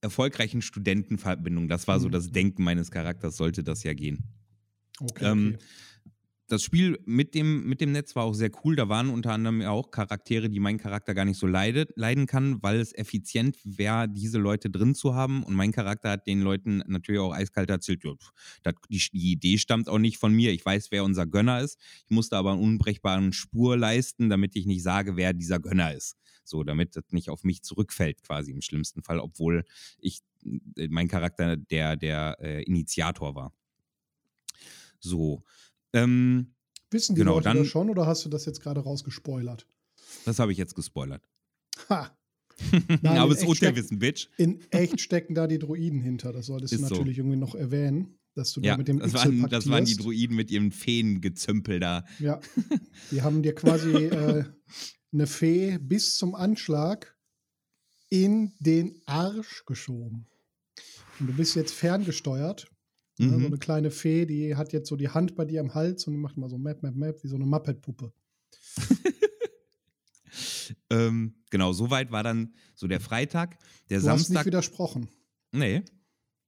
B: erfolgreichen Studentenverbindungen. Das war so
A: Mhm.
B: das Denken meines Charakters, sollte das ja gehen.
A: Okay,
B: Ähm,
A: okay.
B: Das Spiel mit dem, mit dem Netz war auch sehr cool. Da waren unter anderem auch Charaktere, die mein Charakter gar nicht so leidet, leiden kann, weil es effizient wäre, diese Leute drin zu haben. Und mein Charakter hat den Leuten natürlich auch eiskalt erzählt, das, die, die Idee stammt auch nicht von mir. Ich weiß, wer unser Gönner ist. Ich musste aber einen unbrechbaren Spur leisten, damit ich nicht sage, wer dieser Gönner ist. So, damit das nicht auf mich zurückfällt, quasi im schlimmsten Fall, obwohl ich, äh, mein Charakter der, der äh, Initiator war. So. Ähm,
A: Wissen die
B: genau,
A: Leute
B: dann-
A: das schon oder hast du das jetzt gerade rausgespoilert?
B: Das habe ich jetzt gespoilert.
A: Ha! Nein,
B: Aber es ist Unterwissen, Bitch.
A: In echt stecken da die Druiden hinter. Das solltest du
B: Ist so.
A: natürlich irgendwie noch erwähnen, dass du
B: Ja,
A: da mit dem
B: das
A: Ixel
B: waren, das waren die. Druiden mit ihrem Feengezümpel da.
A: Ja, die haben dir quasi äh, eine Fee bis zum Anschlag in den Arsch geschoben. Und du bist jetzt ferngesteuert. Ne, so
B: Mhm.
A: eine kleine Fee, die hat jetzt so die Hand bei dir am Hals und die macht mal so Map, Map, Map, wie so eine Muppet-Puppe.
B: Ähm, genau, soweit war dann so der Freitag. Der
A: Du hast nicht
B: Samstag.
A: widersprochen.
B: Nee.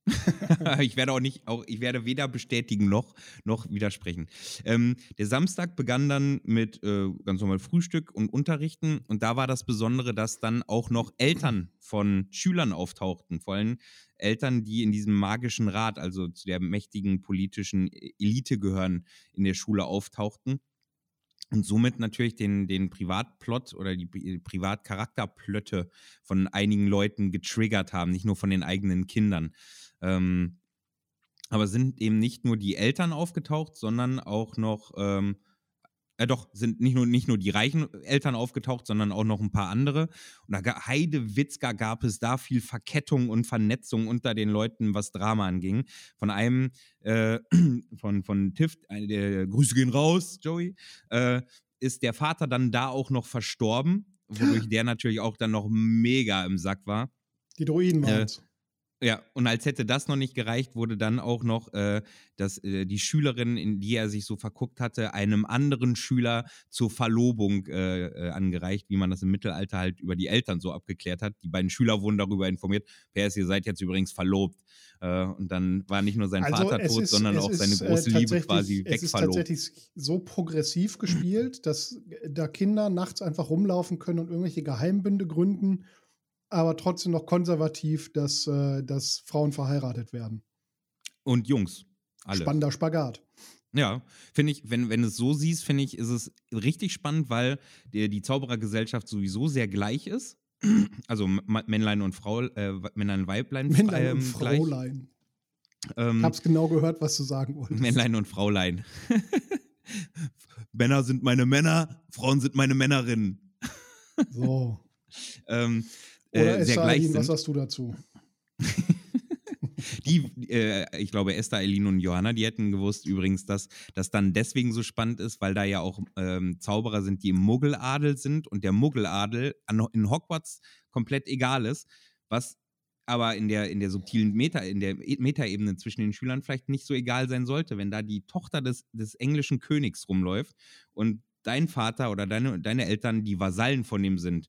B: ich werde auch nicht, auch ich werde weder bestätigen noch, noch widersprechen. Ähm, der Samstag begann dann mit äh, ganz normal Frühstück und Unterrichten und da war das Besondere, dass dann auch noch Eltern von Schülern auftauchten, vor allem Eltern, die in diesem magischen Rat, also zu der mächtigen politischen Elite gehören, in der Schule auftauchten und somit natürlich den, den Privatplot oder die Pri- Privatcharakterplötte von einigen Leuten getriggert haben, nicht nur von den eigenen Kindern. Ähm, aber sind eben nicht nur die Eltern aufgetaucht, sondern auch noch, ähm, äh doch, sind nicht nur, nicht nur die reichen Eltern aufgetaucht, sondern auch noch ein paar andere. Und da Heidewitzka gab es da viel Verkettung und Vernetzung unter den Leuten, was Drama anging. Von einem, äh, von, von Tiff, äh, der Grüße gehen raus, Joey, äh, ist der Vater dann da auch noch verstorben, wodurch der natürlich auch dann noch mega im Sack war.
A: Die Druiden
B: Äh,
A: waren es.
B: Ja, und als hätte das noch nicht gereicht, wurde dann auch noch, äh, dass äh, die Schülerin, in die er sich so verguckt hatte, einem anderen Schüler zur Verlobung äh, äh, angereicht, wie man das im Mittelalter halt über die Eltern so abgeklärt hat. Die beiden Schüler wurden darüber informiert, PS, ihr seid jetzt übrigens verlobt. Äh, und dann war nicht nur sein Vater
A: es
B: tot,
A: ist-
B: sondern auch
A: ist,
B: seine
A: äh,
B: große Liebe quasi
A: Es ist
B: wegverlobt.
A: tatsächlich so progressiv gespielt, dass da Kinder nachts einfach rumlaufen können und irgendwelche Geheimbünde gründen, aber trotzdem noch konservativ, dass, äh, dass Frauen verheiratet werden.
B: Und Jungs, alle.
A: Spannender Spagat.
B: Ja, finde ich, wenn, wenn du es so siehst, finde ich, ist es richtig spannend, weil die, die Zauberergesellschaft sowieso sehr gleich ist. Also Männlein und Frau, äh, Männlein und Weiblein
A: Männlein
B: ähm,
A: und
B: gleich.
A: Fräulein.
B: Ähm,
A: Ich hab's genau gehört, was du sagen wolltest.
B: Männlein und Fraulein. Männer sind meine Männer, Frauen sind meine Männerinnen.
A: So.
B: Ähm,
A: Oder
B: äh, sehr
A: Esther
B: gleich
A: Eileen, was
B: sind.
A: sagst du dazu?
B: Die, äh, ich glaube, Esther, Eileen und Johanna, die hätten gewusst übrigens, dass das dann deswegen so spannend ist, weil da ja auch ähm, Zauberer sind, die im Muggeladel sind und der Muggeladel an, in Hogwarts komplett egal ist, was aber in der, in der subtilen Meta, in der E- Metaebene zwischen den Schülern vielleicht nicht so egal sein sollte, wenn da die Tochter des, des englischen Königs rumläuft und dein Vater oder deine, deine Eltern die Vasallen von ihm sind,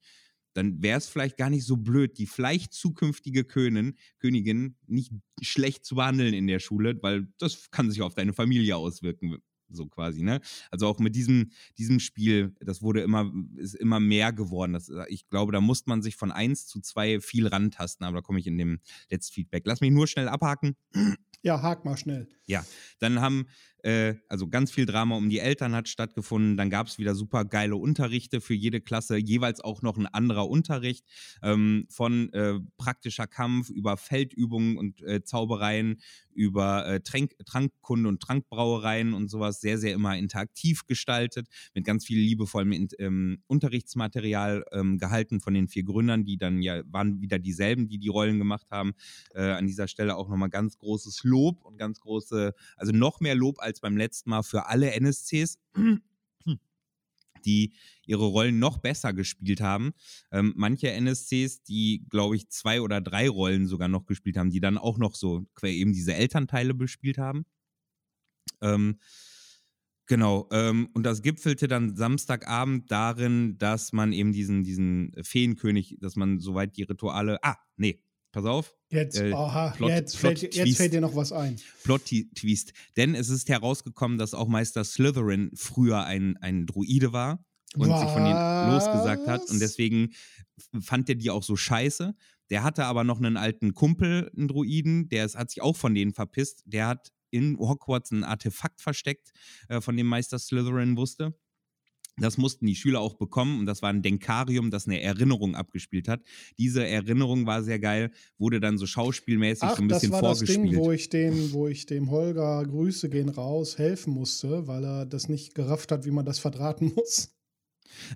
B: dann wäre es vielleicht gar nicht so blöd, die vielleicht zukünftige Königin, Königin nicht schlecht zu behandeln in der Schule, weil das kann sich auf deine Familie auswirken, so quasi, ne? Also auch mit diesem, diesem Spiel, das wurde immer, ist immer mehr geworden. Das, ich glaube, da muss man sich von eins zu zwei viel rantasten, aber da komme ich in dem Letztfeedback. Lass mich nur schnell abhaken.
A: Ja, hak mal schnell.
B: Ja, dann haben äh, also ganz viel Drama um die Eltern hat stattgefunden. Dann gab es wieder super geile Unterrichte für jede Klasse, jeweils auch noch ein anderer Unterricht ähm, von äh, praktischer Kampf über Feldübungen und äh, Zaubereien, über äh, Tränk Trankkunde und Trankbrauereien und sowas sehr, sehr immer interaktiv gestaltet, mit ganz viel liebevollem ähm, Unterrichtsmaterial ähm, gehalten von den vier Gründern, die dann ja waren wieder dieselben, die die Rollen gemacht haben. Äh, an dieser Stelle auch nochmal ganz großes Lob und ganz große, also noch mehr Lob als beim letzten Mal für alle NSCs die ihre Rollen noch besser gespielt haben. Ähm, manche NSCs, die, glaube ich, zwei oder drei Rollen sogar noch gespielt haben, die dann auch noch so eben diese Elternteile bespielt haben. Ähm, Genau, ähm, und das gipfelte dann Samstagabend darin, dass man eben diesen, diesen Feenkönig, dass man soweit die Rituale. Ah, nee, pass auf.
A: Jetzt, äh, aha, Plot, jetzt, Plot fällt, jetzt fällt dir noch was ein.
B: Plot-Twist. Denn es ist herausgekommen, dass auch Meister Slytherin früher ein, ein Druide war und was? sich von denen losgesagt hat. Und deswegen fand er die auch so scheiße. Der hatte aber noch einen alten Kumpel, einen Druiden, der hat sich auch von denen verpisst. Der hat in Hogwarts ein Artefakt versteckt, äh, von dem Meister Slytherin wusste. Das mussten die Schüler auch bekommen und das war ein Denkarium, das eine Erinnerung abgespielt hat. Diese Erinnerung war sehr geil, wurde dann so schauspielmäßig Ach, so ein bisschen vorgespielt. Das war das Ding,
A: wo ich, dem, wo ich dem Holger Grüße gehen raus helfen musste, weil er das nicht gerafft hat, wie man das verdrahten muss.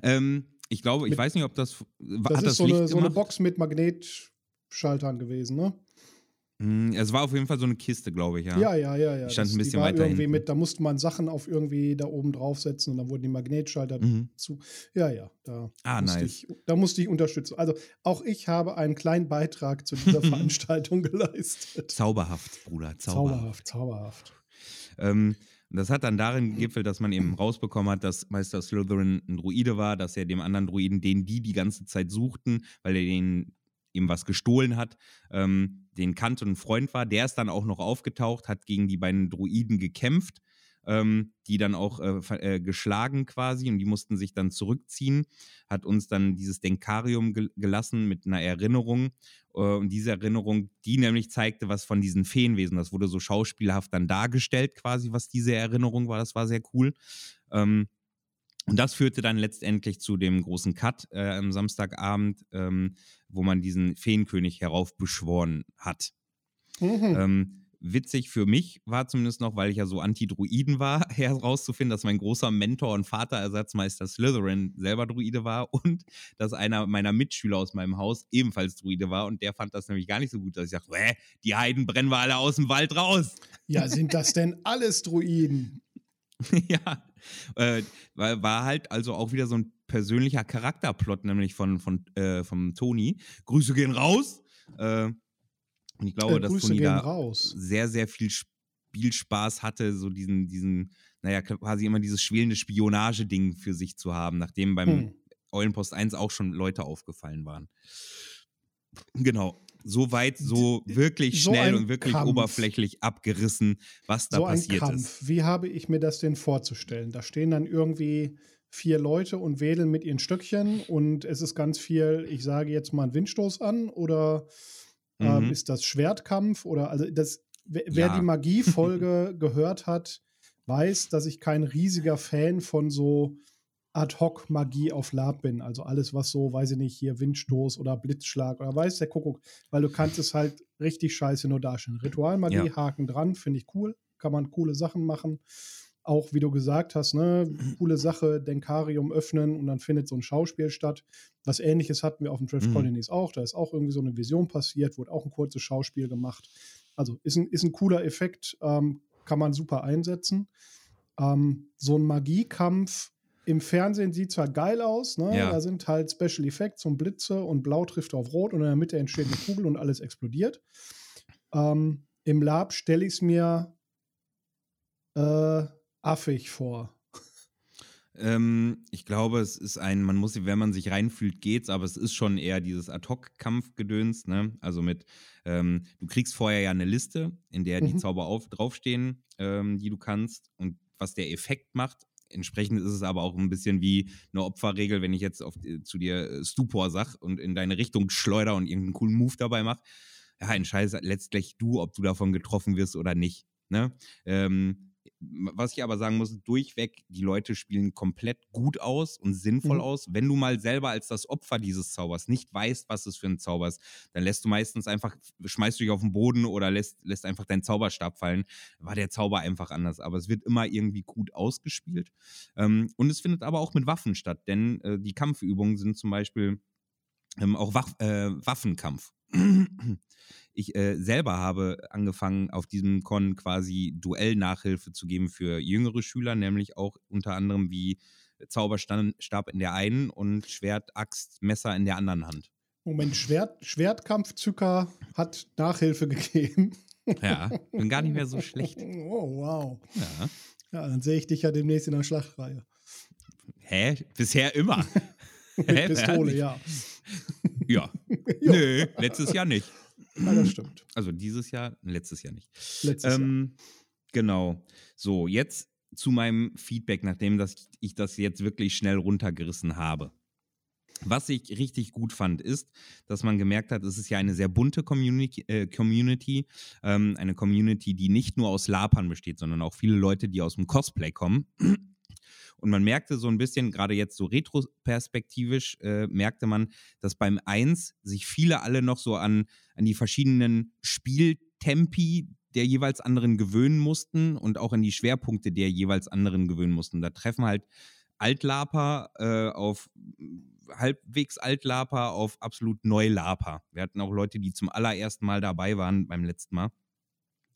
B: Ähm, ich glaube, ich mit, weiß nicht, ob das.
A: Das ist das so, eine, so eine Box mit Magnetschaltern gewesen, ne?
B: Hm, es war auf jeden Fall so eine Kiste, glaube ich, ja.
A: Ja, ja, ja, ja.
B: stand das, ein bisschen weiter
A: irgendwie hinten. mit, Da musste man Sachen auf irgendwie da oben draufsetzen und dann wurden die Magnetschalter mhm. zu. Ja, ja, da,
B: ah,
A: musste
B: nice.
A: ich, da musste ich unterstützen. Also auch ich habe einen kleinen Beitrag zu dieser Veranstaltung geleistet.
B: Zauberhaft, Bruder, zauberhaft.
A: Zauberhaft, zauberhaft.
B: Ähm, das hat dann darin gegipfelt, dass man eben rausbekommen hat, dass Meister Slytherin ein Druide war, dass er dem anderen Druiden, den die die ganze Zeit suchten, weil er den ihm was gestohlen hat, ähm, den kannte und Freund war. Der ist dann auch noch aufgetaucht, hat gegen die beiden Druiden gekämpft, ähm, die dann auch äh, äh, geschlagen quasi und die mussten sich dann zurückziehen, hat uns dann dieses Denkarium ge gelassen mit einer Erinnerung äh, und diese Erinnerung, die nämlich zeigte, was von diesen Feenwesen, das wurde so schauspielhaft dann dargestellt quasi, was diese Erinnerung war, das war sehr cool. Ähm, und das führte dann letztendlich zu dem großen Cut äh, am Samstagabend, ähm, wo man diesen Feenkönig heraufbeschworen hat. Mhm. Ähm, witzig für mich war zumindest noch, weil ich ja so Anti-Druiden war, herauszufinden, dass mein großer Mentor und Vaterersatzmeister Slytherin selber Druide war und dass einer meiner Mitschüler aus meinem Haus ebenfalls Druide war und der fand das nämlich gar nicht so gut, dass ich dachte, Hä, die Heiden brennen wir alle aus dem Wald raus.
A: Ja, sind das denn alles Druiden?
B: ja, äh, war, war, halt also auch wieder so ein persönlicher Charakterplot, nämlich von, von äh, vom Toni. Grüße gehen raus. Äh, und ich glaube, äh, dass Toni da raus. sehr, sehr viel Spielspaß hatte, so diesen, diesen, naja, quasi immer dieses schwelende Spionage-Ding für sich zu haben, nachdem beim hm. Eulenpost 1 auch schon Leute aufgefallen waren. Genau so weit, so wirklich so schnell und wirklich Kampf. oberflächlich abgerissen, was da so passiert ein Kampf. ist.
A: Wie habe ich mir das denn vorzustellen? Da stehen dann irgendwie vier Leute und wedeln mit ihren Stöckchen und es ist ganz viel, ich sage jetzt mal einen Windstoß an oder ähm, mhm. ist das Schwertkampf oder also das, wer, ja. die Magiefolge gehört hat, weiß, dass ich kein riesiger Fan von so Ad-Hoc-Magie auf Lab bin. Also alles, was so, weiß ich nicht, hier Windstoß oder Blitzschlag oder weiß der Kuckuck, weil du kannst es halt richtig scheiße nur darstellen. Ritualmagie, ja. Haken dran, finde ich cool. Kann man coole Sachen machen. Auch wie du gesagt hast, ne, coole Sache, Denkarium öffnen und dann findet so ein Schauspiel statt. Was ähnliches hatten wir auf dem Trash mhm. Colonies auch. Da ist auch irgendwie so eine Vision passiert, wurde auch ein kurzes Schauspiel gemacht. Also ist ein, ist ein cooler Effekt, ähm, kann man super einsetzen. Ähm, so ein Magiekampf im Fernsehen sieht zwar geil aus, ne? Ja. da sind halt Special Effects und Blitze und Blau trifft auf Rot und in der Mitte entsteht eine Kugel und alles explodiert. Ähm, Im Lab stelle ich es mir äh, affig vor.
B: Ähm, ich glaube, es ist ein, man muss, wenn man sich reinfühlt, geht's, aber es ist schon eher dieses Ad-Hoc-Kampfgedöns, ne? Also mit, ähm, du kriegst vorher ja eine Liste, in der die mhm. Zauber auf, draufstehen, ähm, die du kannst und was der Effekt macht Entsprechend ist es aber auch ein bisschen wie eine Opferregel, wenn ich jetzt auf, äh, zu dir äh, Stupor sag und in deine Richtung schleuder und irgendeinen coolen Move dabei mache. Ja, entscheidest letztlich du, ob du davon getroffen wirst oder nicht. Ne? Ähm, was ich aber sagen muss, durchweg, die Leute spielen komplett gut aus und sinnvoll
A: Mhm.
B: aus. Wenn du mal selber als das Opfer dieses Zaubers nicht weißt, was es für ein Zauber ist, dann lässt du meistens einfach, schmeißt du dich auf den Boden oder lässt, lässt einfach deinen Zauberstab fallen. War der Zauber einfach anders. Aber es wird immer irgendwie gut ausgespielt. Ähm, und es findet aber auch mit Waffen statt, denn äh, die Kampfübungen sind zum Beispiel ähm, auch Waff, äh, Waffenkampf. Ich äh, selber habe angefangen, auf diesem Con quasi Duellnachhilfe zu geben für jüngere Schüler, nämlich auch unter anderem wie Zauberstab in der einen und Schwert, Axt, Messer in der anderen Hand.
A: Moment, Schwert, Schwertkampfzücker hat Nachhilfe gegeben.
B: Ja, bin gar nicht mehr so schlecht.
A: Oh, wow.
B: Ja.
A: Ja, dann sehe ich dich ja demnächst in der Schlachtreihe.
B: Hä? Bisher immer.
A: Mit
B: Hä?
A: Pistole, ja.
B: Ja. Nö, letztes Jahr nicht.
A: ja. Das stimmt.
B: Also dieses Jahr, letztes Jahr nicht.
A: Letztes Jahr.
B: Ähm, genau. So, jetzt zu meinem Feedback, nachdem das, ich das jetzt wirklich schnell runtergerissen habe. Was ich richtig gut fand, ist, dass man gemerkt hat, es ist ja eine sehr bunte Community, äh, Community ähm, eine Community, die nicht nur aus Lapern besteht, sondern auch viele Leute, die aus dem Cosplay kommen. Und man merkte so ein bisschen, gerade jetzt so retroperspektivisch, äh, merkte man, dass beim 1 sich viele alle noch so an, an die verschiedenen Spieltempi der jeweils anderen gewöhnen mussten und auch an die Schwerpunkte der jeweils anderen gewöhnen mussten. Da treffen halt Altlaper äh, auf halbwegs Altlaper auf absolut Neulaper. Wir hatten auch Leute, die zum allerersten Mal dabei waren beim letzten Mal.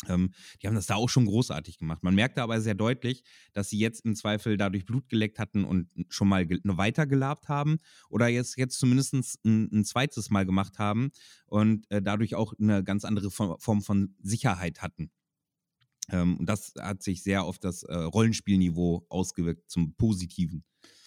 B: Ähm, die haben das da auch schon großartig gemacht. Man merkte aber sehr deutlich, dass sie jetzt im Zweifel dadurch Blut geleckt hatten und schon mal ge weiter gelabt haben oder jetzt, jetzt zumindest ein, ein zweites Mal gemacht haben und äh, dadurch auch eine ganz andere Form, Form von Sicherheit hatten. Ähm, und das hat sich sehr auf das äh, Rollenspielniveau ausgewirkt, zum Positiven.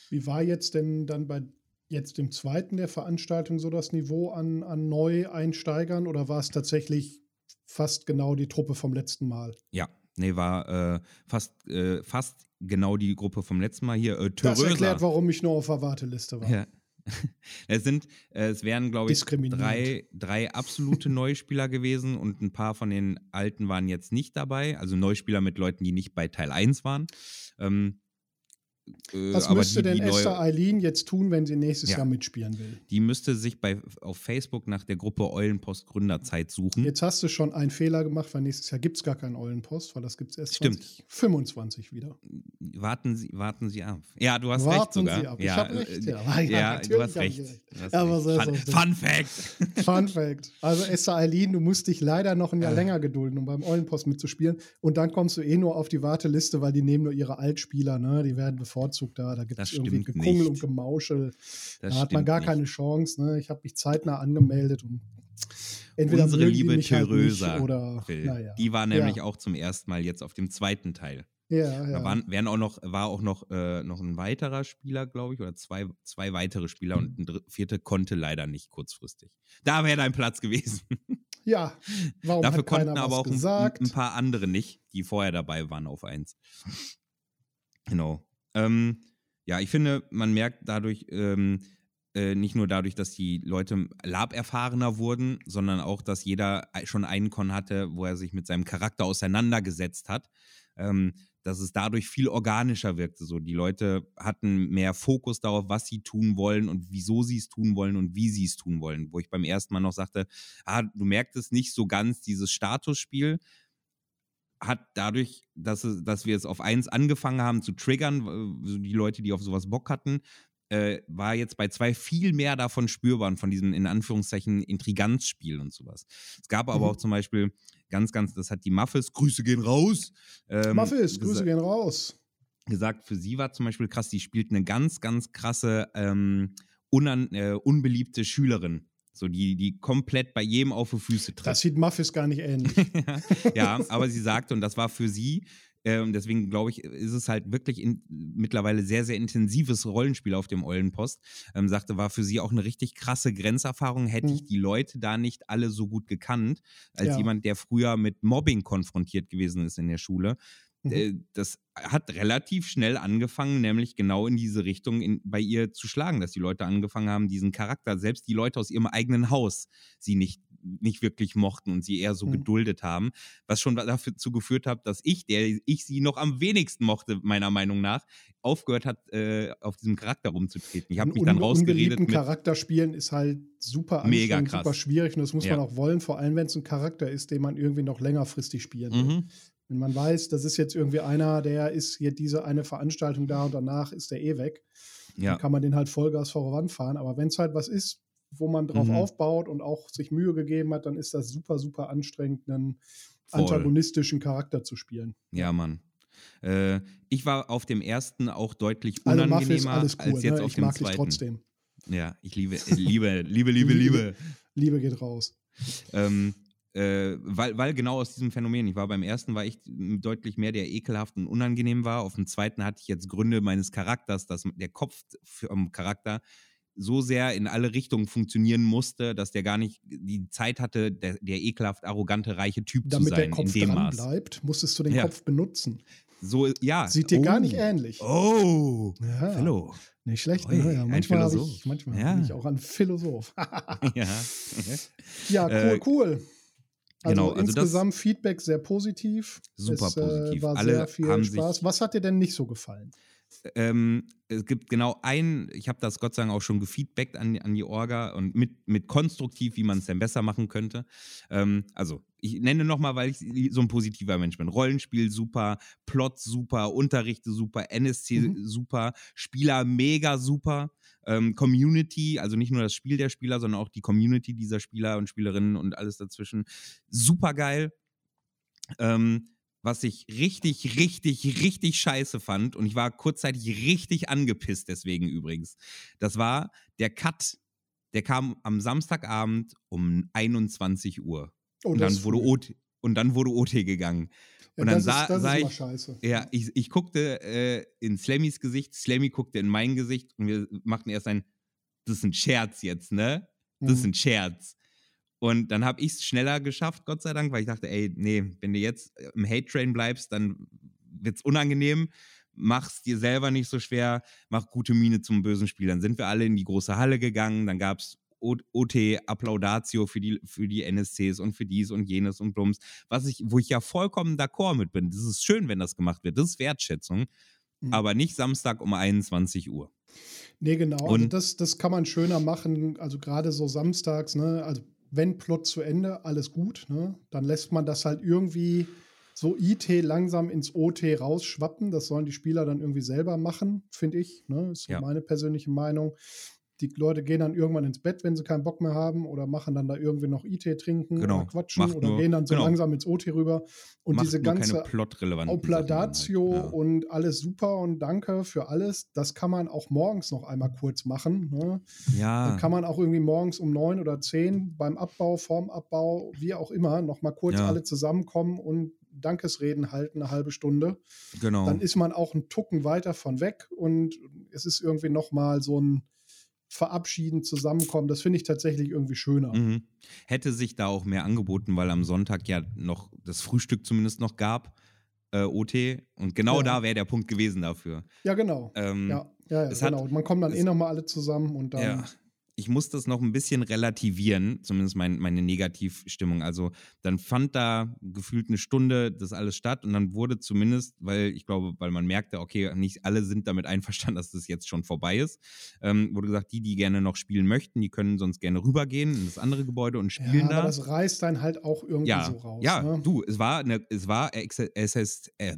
A: Wie war jetzt denn dann bei jetzt dem zweiten der Veranstaltung so das Niveau an, an Neueinsteigern oder war es tatsächlich fast genau die Truppe vom letzten Mal?
B: Ja, nee, war äh, fast, äh, fast genau die Gruppe vom letzten Mal hier. Äh,
A: Das
B: Theresa.
A: erklärt, warum ich nur auf der Warteliste war.
B: Ja. Es sind, äh, es wären, glaube ich, drei, drei absolute Neuspieler gewesen und ein paar von den alten waren jetzt nicht dabei. Also Neuspieler mit Leuten, die nicht bei Teil 1 waren. Ähm, äh,
A: Was müsste
B: die,
A: denn
B: die
A: Esther Eileen jetzt tun, wenn sie nächstes
B: Ja.
A: Jahr mitspielen will?
B: Die müsste sich bei, auf Facebook nach der Gruppe Eulenpost Gründerzeit suchen.
A: Jetzt hast du schon einen Fehler gemacht, weil nächstes Jahr gibt es gar keinen Eulenpost, weil das gibt es erst
B: Stimmt.
A: 2025 wieder.
B: Warten Sie, warten Sie ab. Ja, du hast
A: Warten
B: recht sogar.
A: Sie ab. Ich
B: Ja,
A: hab recht,
B: äh,
A: ja.
B: Ja,
A: Ja,
B: du hast recht.
A: ich.
B: Du hast
A: Aber
B: recht. Fun, Fun Fact.
A: Fun Fact. Also Esther Eileen, du musst dich leider noch ein Jahr
B: Äh.
A: länger gedulden, um beim Eulenpost mitzuspielen. Und dann kommst du eh nur auf die Warteliste, weil die nehmen nur ihre Altspieler, ne? Die werden bevorzugt da. Da gibt es irgendwie Gekungel
B: nicht.
A: und Gemauschel.
B: Das
A: da hat man gar
B: nicht.
A: keine Chance. Ne? Ich habe mich zeitnah angemeldet und entweder
B: Unsere liebe
A: halt
B: Theresa,
A: oder
B: Phil,
A: naja.
B: die war nämlich
A: Ja.
B: auch zum ersten Mal jetzt auf dem zweiten Teil.
A: Ja,
B: Da
A: ja.
B: waren, wären auch noch, war auch noch, äh, noch ein weiterer Spieler, glaube ich, oder zwei, zwei weitere Spieler und ein vierter konnte leider nicht kurzfristig. Da wäre dein Platz gewesen.
A: ja. Warum
B: Dafür
A: hat
B: konnten aber auch ein, ein paar andere nicht, die vorher dabei waren auf eins. Genau. Ähm, ja, ich finde, man merkt dadurch, ähm, äh, nicht nur dadurch, dass die Leute laberfahrener wurden, sondern auch, dass jeder schon einen Con hatte, wo er sich mit seinem Charakter auseinandergesetzt hat. Ähm, dass es dadurch viel organischer wirkte. So, die Leute hatten mehr Fokus darauf, was sie tun wollen und wieso sie es tun wollen und wie sie es tun wollen. Wo ich beim ersten Mal noch sagte, ah, du merkst es nicht so ganz, dieses Statusspiel hat dadurch, dass, es, dass wir es auf eins angefangen haben zu triggern, die Leute, die auf sowas Bock hatten, äh, war jetzt bei zwei viel mehr davon spürbar und von diesem in Anführungszeichen Intriganzspiel und sowas. Es gab aber
A: Mhm.
B: auch zum Beispiel ganz, ganz, das hat die Muffes, Grüße gehen raus. Ähm,
A: Muffis, Grüße gehen raus.
B: gesagt, für sie war zum Beispiel krass, die spielt eine ganz, ganz krasse, ähm, unan, äh, unbeliebte Schülerin. So, die, die komplett bei jedem auf die Füße tritt.
A: Das sieht Muffis gar nicht ähnlich.
B: ja, aber sie sagte, und das war für sie, ähm, deswegen glaube ich, ist es halt wirklich in, mittlerweile sehr, sehr intensives Rollenspiel auf dem Eulenpost. Ähm, sagte, war für sie auch eine richtig krasse Grenzerfahrung. Hätte ich
A: Mhm.
B: die Leute da nicht alle so gut gekannt, als
A: Ja.
B: jemand, der früher mit Mobbing konfrontiert gewesen ist in der Schule.
A: Mhm.
B: Äh, Das hat relativ schnell angefangen, nämlich genau in diese Richtung in, bei ihr zu schlagen, dass die Leute angefangen haben, diesen Charakter, selbst die Leute aus ihrem eigenen Haus, sie nicht nicht wirklich mochten und sie eher so
A: Mhm.
B: geduldet haben, was schon dazu geführt hat, dass ich, der ich sie noch am wenigsten mochte, meiner Meinung nach, aufgehört hat, äh, auf diesem Charakter rumzutreten. Ich habe mich dann rausgeredet mit,
A: Charakter spielen ist halt super
B: Mega krass.
A: super schwierig und das muss
B: Ja.
A: man auch wollen, vor allem wenn es ein Charakter ist, den man irgendwie noch längerfristig spielen will.
B: mhm,
A: Wenn man weiß, das ist jetzt irgendwie einer, der ist hier diese eine Veranstaltung da und danach ist der eh weg,
B: ja,
A: dann kann man den halt Vollgas voranfahren. Aber wenn es halt was ist, wo man drauf
B: Mhm.
A: aufbaut und auch sich Mühe gegeben hat, dann ist das super, super anstrengend, einen
B: Voll.
A: antagonistischen Charakter zu spielen.
B: ja, Mann. Äh, ich war auf dem ersten auch deutlich
A: Also
B: unangenehmer
A: alles cool,
B: als jetzt
A: ne?
B: auf
A: ich
B: dem
A: mag dich
B: zweiten.
A: trotzdem.
B: Ja, ich liebe, äh, liebe, liebe, liebe, liebe.
A: Liebe geht raus.
B: Ähm, äh, weil, weil genau aus diesem Phänomen, ich war beim ersten, war ich deutlich mehr der ekelhaft und unangenehm war. Auf dem zweiten hatte ich jetzt Gründe meines Charakters, dass der Kopf vom Charakter so sehr in alle Richtungen funktionieren musste, dass der gar nicht die Zeit hatte, der, der ekelhaft arrogante, reiche Typ
A: Damit
B: zu sein
A: der Kopf
B: in dem
A: dran
B: Maß.
A: bleibt, musstest du den
B: Ja.
A: Kopf benutzen.
B: So, ja.
A: Sieht dir
B: oh.
A: gar nicht ähnlich.
B: Oh,
A: Ja.
B: Hallo.
A: Nicht schlecht,
B: Ui,
A: ne? Ja, manchmal ich, manchmal
B: Ja.
A: bin ich auch ein Philosoph.
B: ja.
A: ja, cool,
B: Äh,
A: cool. Also
B: genau, also das-
A: insgesamt Feedback sehr positiv.
B: Super
A: es,
B: positiv.
A: Äh, war
B: Alle
A: sehr viel
B: haben
A: Spaß. Was hat dir denn nicht so gefallen?
B: ähm, es gibt genau ein, ich habe das Gott sei Dank auch schon gefeedbackt an, an die Orga und mit, mit konstruktiv, wie man es denn besser machen könnte. Ähm, also, ich nenne nochmal, weil ich so ein positiver Mensch bin. Rollenspiel super, Plot super, Unterrichte super, NSC
A: Mhm.
B: super, Spieler mega super. Ähm, Community, also nicht nur das Spiel der Spieler, sondern auch die Community dieser Spieler und Spielerinnen und alles dazwischen. Super geil. Ähm, was ich richtig, richtig, richtig scheiße fand, und ich war kurzzeitig richtig angepisst deswegen übrigens, das war der Cut, der kam am Samstagabend um 21 Uhr.
A: Oh,
B: und, dann wurde. OT, und dann wurde OT gegangen.
A: Ja,
B: und dann
A: das
B: sah-
A: ist,
B: sah
A: ist
B: ich-
A: scheiße.
B: Ja, ich, ich guckte äh, in Slammys Gesicht, Slammy guckte in mein Gesicht und wir machten erst ein, das ist ein Scherz jetzt, ne? Das ist
A: Mhm.
B: ein Scherz. Und dann habe ich es schneller geschafft, Gott sei Dank, weil ich dachte, ey, nee, wenn du jetzt im Hate-Train bleibst, dann wird's unangenehm. Mach's dir selber nicht so schwer, mach gute Miene zum bösen Spiel. Dann sind wir alle in die große Halle gegangen, dann gab's OT, Applaudatio für die, für die NSCs und für dies und jenes und Blums, was ich, wo ich ja vollkommen d'accord mit bin. Das ist schön, wenn das gemacht wird. Das ist Wertschätzung,
A: Mhm.
B: aber nicht Samstag um 21 Uhr.
A: Nee, genau. also
B: Und-
A: das, das kann man schöner machen. Also gerade so samstags, ne? Also wenn Plot zu Ende, alles gut, ne? Dann lässt man das halt irgendwie so IT langsam ins OT rausschwappen. Das sollen die Spieler dann irgendwie selber machen, finde ich. Ne? Ist so
B: Ja.
A: meine persönliche Meinung. Die Leute gehen dann irgendwann ins Bett, wenn sie keinen Bock mehr haben, oder machen dann da irgendwie noch IT trinken
B: Genau.
A: oder quatschen
B: Macht
A: oder
B: nur-
A: gehen dann so
B: genau.
A: langsam ins OT rüber. Und
B: Macht
A: diese ganze Opladatio
B: halt. Ja.
A: und alles super und danke für alles. Das kann man auch morgens noch einmal kurz machen. Ne?
B: Ja,
A: Dann kann man auch irgendwie morgens um neun oder zehn beim Abbau, vorm Abbau, wie auch immer, noch mal kurz
B: Ja.
A: alle zusammenkommen und Dankesreden halten, eine halbe Stunde.
B: genau.
A: Dann ist man auch einen Tucken weiter von weg und es ist irgendwie noch mal so ein Verabschieden, Zusammenkommen. Das finde ich tatsächlich irgendwie schöner.
B: Mhm. Hätte sich da auch mehr angeboten, weil am Sonntag ja noch das Frühstück zumindest noch gab, äh, OT. Und genau
A: Ja.
B: da wäre der Punkt gewesen dafür.
A: Ja, genau.
B: Ähm,
A: Ja, ja, ja genau. Man kommt dann eh noch mal alle zusammen und dann.
B: Ich muss das noch ein bisschen relativieren, zumindest mein, meine Negativstimmung. Also dann fand da gefühlt eine Stunde das alles statt und dann wurde zumindest, weil ich glaube, weil man merkte, okay, nicht alle sind damit einverstanden, dass das jetzt schon vorbei ist, ähm, wurde gesagt, die, die gerne noch spielen möchten, die können sonst gerne rübergehen in das andere Gebäude und spielen
A: Ja, aber
B: da.
A: das reißt dann halt auch irgendwie
B: ja,
A: so raus.
B: ja,
A: ne?
B: du, es war, eine, es war, es ist, äh,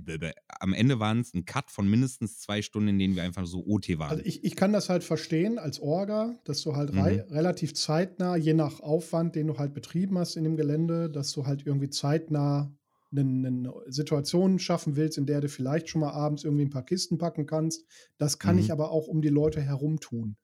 B: am Ende waren es ein Cut von mindestens zwei Stunden, in denen wir einfach so OT waren.
A: Also ich, ich kann das halt verstehen als Orga, dass du halt
B: Mhm.
A: rei relativ zeitnah, je nach Aufwand, den du halt betrieben hast in dem Gelände, dass du halt irgendwie zeitnah eine, eine Situation schaffen willst, in der du vielleicht schon mal abends irgendwie ein paar Kisten packen kannst. Das kann
B: Mhm.
A: ich aber auch um die Leute herum tun.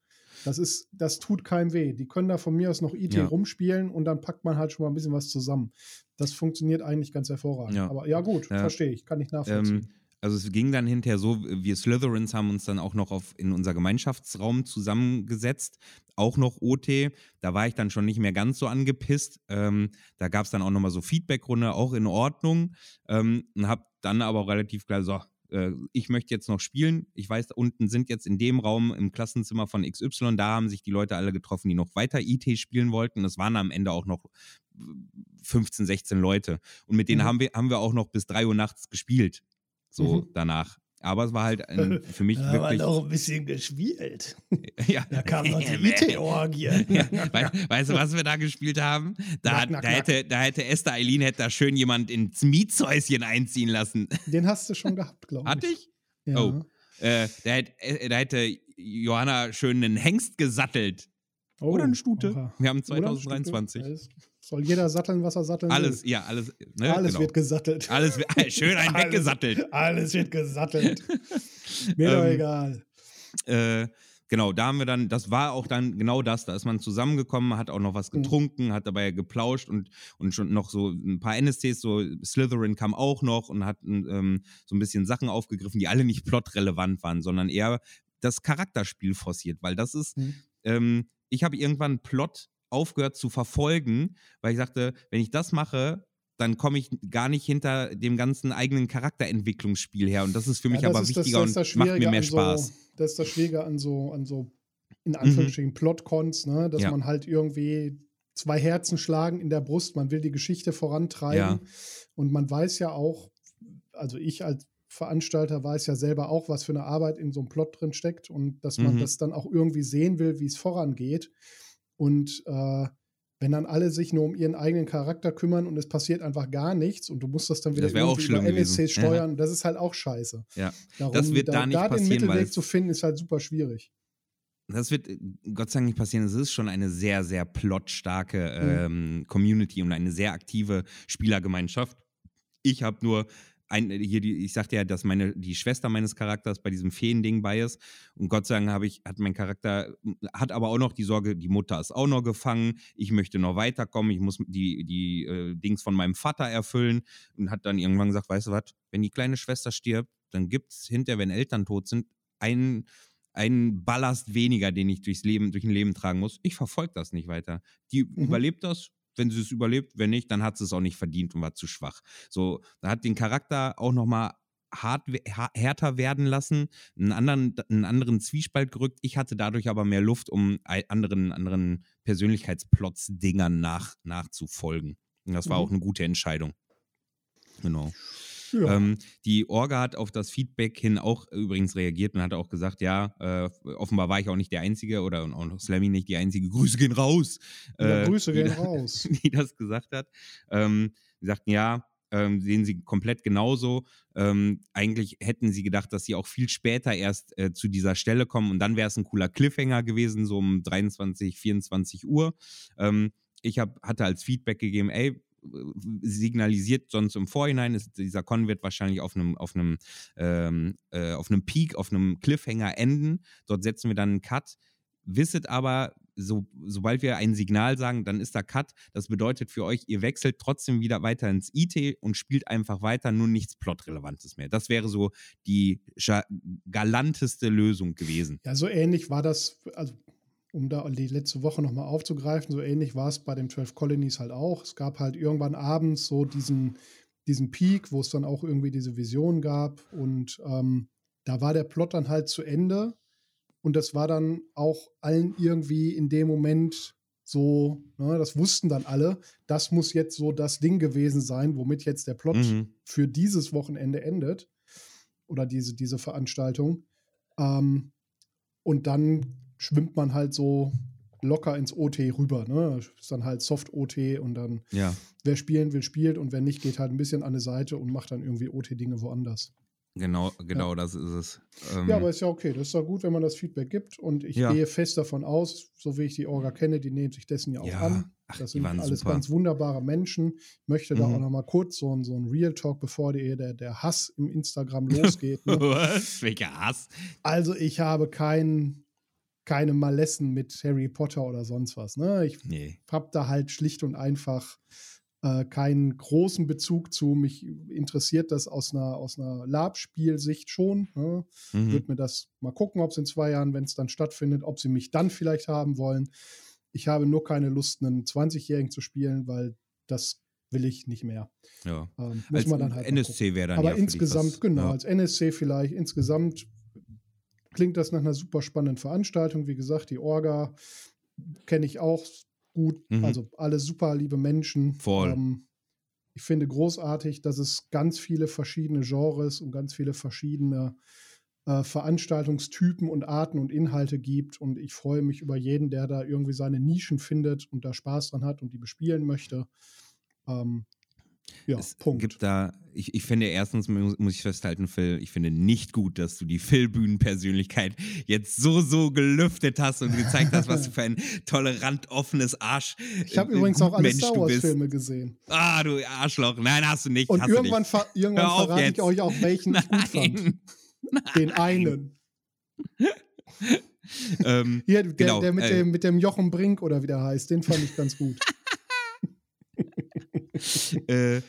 A: Das ist, das tut keinem weh. Die können da von mir aus noch IT
B: Ja.
A: rumspielen und dann packt man halt schon mal ein bisschen was zusammen. Das funktioniert eigentlich ganz hervorragend.
B: Ja.
A: Aber ja, gut,
B: Ja.
A: verstehe ich, kann ich nachvollziehen.
B: Ähm, also es ging dann hinterher so, wir Slytherins haben uns dann auch noch auf, in unser Gemeinschaftsraum zusammengesetzt, auch noch OT. Da war ich dann schon nicht mehr ganz so angepisst. Ähm, da gab es dann auch nochmal so Feedbackrunde, auch in Ordnung. Ähm, und habe dann aber auch relativ klar, so, äh, ich möchte jetzt noch spielen. Ich weiß, unten sind jetzt in dem Raum im Klassenzimmer von XY, da haben sich die Leute alle getroffen, die noch weiter IT spielen wollten. Es waren am Ende auch noch 15, 16 Leute. Und mit denen
A: Mhm.
B: haben, wir, haben wir auch noch bis 3 Uhr nachts gespielt. So
A: Mhm.
B: danach. Aber es war halt ein, für mich
A: Da
B: wirklich.
A: noch ein bisschen gespielt.
B: ja.
A: Da kam noch die IT-Orgie.
B: Ja, weißt, weißt du, was wir da gespielt haben? Da,
A: Knack, knack,
B: da,
A: knack.
B: hätte, da hätte Esther Eileen hätte da schön jemand ins Mietshäuschen einziehen lassen.
A: Den hast du schon gehabt, glaube ich.
B: Hatte ich?
A: Ja.
B: Oh. Äh, da, hätte, äh, da hätte Johanna schön einen Hengst gesattelt.
A: Oh,
B: Oder eine Stute.
A: oha.
B: Wir haben
A: Oder eine
B: 2023.
A: Soll jeder satteln, was er satteln
B: Alles,
A: will.
B: ja, alles. Ne,
A: Alles
B: genau.
A: wird gesattelt.
B: alles wird, schön ein
A: Alles-
B: weggesattelt.
A: Alles wird gesattelt. Mir doch
B: Ähm,
A: egal.
B: Äh, genau, da haben wir dann, das war auch dann genau das, da ist man zusammengekommen, hat auch noch was
A: Mhm.
B: getrunken, hat dabei geplauscht und, und schon noch so ein paar NSCs, so Slytherin kam auch noch und hat ähm, so ein bisschen Sachen aufgegriffen, die alle nicht plotrelevant waren, sondern eher das Charakterspiel forciert, weil das ist,
A: Mhm.
B: ähm, ich habe irgendwann Plot aufgehört zu verfolgen, weil ich sagte, wenn ich das mache, dann komme ich gar nicht hinter dem ganzen eigenen Charakterentwicklungsspiel her. Und das ist für mich
A: Ja,
B: aber wichtiger
A: das ist das
B: und macht mir mehr Spaß.
A: So, das ist das Schwierige an so, an so in Anführungsstrichen Plot-Cons, ne? dass
B: Mhm. Ja.
A: man halt irgendwie zwei Herzen schlagen in der Brust, man will die Geschichte vorantreiben
B: Ja.
A: und man weiß ja auch, also ich als Veranstalter weiß ja selber auch, was für eine Arbeit in so einem Plot drin steckt und dass man
B: Mhm.
A: das dann auch irgendwie sehen will, wie es vorangeht. Und äh, wenn dann alle sich nur um ihren eigenen Charakter kümmern und es passiert einfach gar nichts und du musst das dann wieder
B: Das auch
A: über
B: gewesen.
A: NSC steuern, das ist halt auch scheiße.
B: Ja.
A: Darum,
B: Das wird da nicht
A: da den
B: passieren, weil
A: Mittelweg zu finden, ist halt super schwierig.
B: Das wird Gott sei Dank nicht passieren. Es ist schon eine sehr, sehr plotstarke
A: Mhm.
B: ähm, Community und eine sehr aktive Spielergemeinschaft. Ich habe nur ein, hier die, ich sagte ja, dass meine, die Schwester meines Charakters bei diesem Feen-Ding bei ist. Und Gott sei Dank habe ich, hat mein Charakter, hat aber auch noch die Sorge, die Mutter ist auch noch gefangen, ich möchte noch weiterkommen, ich muss die, die äh, Dings von meinem Vater erfüllen und hat dann irgendwann gesagt, weißt du was, wenn die kleine Schwester stirbt, dann gibt es hinterher, wenn Eltern tot sind, einen einen Ballast weniger, den ich durchs Leben, durch ein Leben tragen muss. Ich verfolge das nicht weiter. Die
A: Mhm.
B: überlebt das. Wenn sie es überlebt, wenn nicht, dann hat sie es auch nicht verdient und war zu schwach. So, da hat den Charakter auch noch mal hart, härter werden lassen, einen anderen, einen anderen Zwiespalt gerückt. Ich hatte dadurch aber mehr Luft, um anderen, anderen Persönlichkeitsplots-Dingern nach, nachzufolgen. Und das war
A: Mhm.
B: auch eine gute Entscheidung. Genau.
A: Ja.
B: Ähm, die Orga hat auf das Feedback hin auch übrigens reagiert und hat auch gesagt, ja, äh, offenbar war ich auch nicht der Einzige oder auch Slammy nicht die Einzige. Grüße gehen raus.
A: ja,
B: äh,
A: Grüße
B: die
A: gehen
B: da-
A: raus.
B: Die das gesagt hat. Ähm, sie sagten, ja, ähm, sehen sie komplett genauso. Ähm, eigentlich hätten sie gedacht, dass sie auch viel später erst äh, zu dieser Stelle kommen und dann wäre es ein cooler Cliffhanger gewesen, so um 23, 24 Uhr. Ähm, ich hab, hatte als Feedback gegeben, ey, signalisiert sonst im Vorhinein, ist, dieser Con wird wahrscheinlich auf einem, auf einem, ähm, äh, auf einem Peak, auf einem Cliffhanger enden. Dort setzen wir dann einen Cut. Wisset aber, so, sobald wir ein Signal sagen, dann ist da Cut. Das bedeutet für euch, ihr wechselt trotzdem wieder weiter ins IT und spielt einfach weiter, nur nichts Plotrelevantes mehr. Das wäre so die galanteste Lösung gewesen.
A: Ja, so ähnlich war das, also um da die letzte Woche nochmal aufzugreifen, so ähnlich war es bei den 12 Colonies halt auch. Es gab halt irgendwann abends so diesen, diesen Peak, wo es dann auch irgendwie diese Vision gab und ähm, da war der Plot dann halt zu Ende und das war dann auch allen irgendwie in dem Moment so, ne, das wussten dann alle, das muss jetzt so das Ding gewesen sein, womit jetzt der Plot
B: Mhm.
A: für dieses Wochenende endet oder diese, diese Veranstaltung. Ähm, und dann schwimmt man halt so locker ins OT rüber. Ne? Ist dann halt Soft-OT und dann,
B: Ja.
A: wer spielen will, spielt und wer nicht, geht halt ein bisschen an eine Seite und macht dann irgendwie OT-Dinge woanders.
B: Genau, genau das ist es. Ähm,
A: Ja, aber ist ja okay. Das ist ja gut, wenn man das Feedback gibt. Und ich
B: Ja.
A: gehe fest davon aus, so wie ich die Orga kenne, die nehmen sich dessen ja auch
B: Ja.
A: an.
B: Ach,
A: Das sind alles
B: super.
A: ganz wunderbare Menschen. Ich möchte da
B: Mhm.
A: auch noch mal kurz so, ein- so ein Real Talk, bevor die, der, der Hass im Instagram losgeht. Ne?
B: Was? Welcher Hass?
A: Also ich habe kein, keine Malessen mit Harry Potter oder sonst was. Ne? Ich
B: Nee.
A: habe da halt schlicht und einfach äh, keinen großen Bezug zu. Mich interessiert das aus einer, aus einer Lab-Spielsicht schon. Ne?
B: Mhm.
A: Würde mir das mal gucken, ob es in zwei Jahren, wenn es dann stattfindet, ob sie mich dann vielleicht haben wollen. Ich habe nur keine Lust, einen 20-Jährigen zu spielen, weil das will ich nicht mehr.
B: Ja.
A: Ähm, muss
B: Als
A: man dann halt.
B: NSC wäre dann
A: Aber
B: ja
A: insgesamt, genau,
B: Ja.
A: als NSC vielleicht, insgesamt klingt das nach einer super spannenden Veranstaltung. Wie gesagt, die Orga kenne ich auch, gut,
B: Mhm.
A: also alle super liebe Menschen.
B: Voll.
A: Ähm, ich finde großartig, dass es ganz viele verschiedene Genres und ganz viele verschiedene äh, Veranstaltungstypen und Arten und Inhalte gibt. Und ich freue mich über jeden, der da irgendwie seine Nischen findet und da Spaß dran hat und die bespielen möchte. Ähm, ja,
B: es
A: Punkt.
B: gibt da, ich, ich finde erstens mu- muss ich festhalten, Phil, ich finde nicht gut, dass du die Phil-Bühnen-Persönlichkeit jetzt so, so gelüftet hast und gezeigt hast, was du für ein tolerant offenes Arsch.
A: ich habe
B: äh,
A: übrigens auch alle
B: Mensch
A: Star. Wars-Filme gesehen.
B: Ah, du Arschloch. Nein, hast du nicht.
A: Und irgendwann,
B: du
A: ver irgendwann verrate
B: jetzt.
A: ich euch auch, welchen ich gut fand.
B: nicht.
A: Den einen.
B: ähm,
A: Hier, der,
B: Genau,
A: der mit,
B: äh.
A: dem, mit dem Jochen Brink oder wie der heißt, den fand ich ganz gut.
B: äh,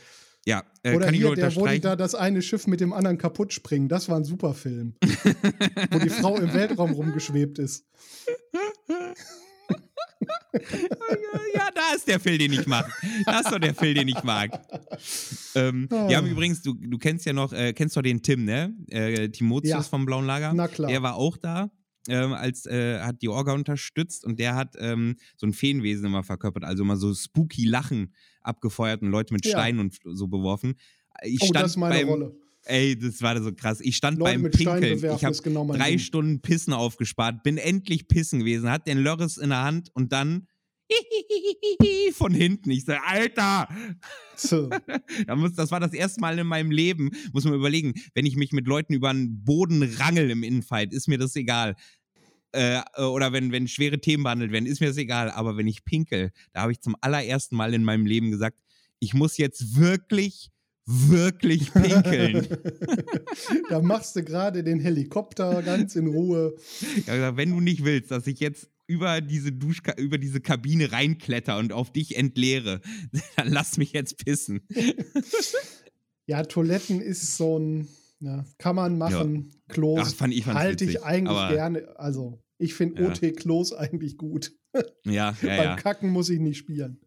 B: ja, äh,
A: Oder
B: kann ich
A: hier,
B: nur
A: der, wo die da das eine Schiff mit dem anderen kaputt springen. Das war ein super Film. wo die Frau im Weltraum rumgeschwebt ist.
B: ja, da ist der Phil, den ich mag. Das ist doch der Phil, den ich mag. Ähm,
A: Ah.
B: Wir haben übrigens, du, du kennst ja noch, äh, kennst doch den Tim, ne? Äh, Timotheus
A: Ja.
B: vom Blauen Lager.
A: Na klar.
B: Der war auch da. Ähm, als äh, hat die Orga unterstützt und der hat ähm, so ein Feenwesen immer verkörpert, also immer so spooky Lachen abgefeuert und Leute mit
A: Ja.
B: Steinen und so beworfen. Ich
A: oh,
B: stand
A: das ist meine
B: beim,
A: Rolle.
B: Ey, das war so krass. Ich stand
A: Leute
B: beim Pinkeln. Ich habe
A: genau
B: drei
A: Ding.
B: Stunden Pissen aufgespart, bin endlich pissen gewesen, hat den Lörres in der Hand und dann von hinten. Ich so, Alter!
A: So.
B: Das war das erste Mal in meinem Leben, muss man überlegen, wenn ich mich mit Leuten über den Boden rangel im Infight, ist mir das egal. Äh, äh, oder wenn, wenn schwere Themen behandelt werden, ist mir das egal. Aber wenn ich pinkel, da habe ich zum allerersten Mal in meinem Leben gesagt, ich muss jetzt wirklich, wirklich pinkeln.
A: da machst du gerade den Helikopter ganz in Ruhe.
B: Gesagt, wenn du nicht willst, dass ich jetzt über diese Duschka über diese Kabine reinkletter und auf dich entleere, dann lass mich jetzt pissen.
A: Ja, Toiletten ist so ein, ja, kann man machen. Klos
B: Ach, fand ich fand's
A: halte ich eigentlich
B: aber-
A: gerne. Also, ich finde
B: Ja.
A: OT-Klos eigentlich gut.
B: Ja, ja,
A: Beim
B: ja.
A: Kacken muss ich nicht spielen.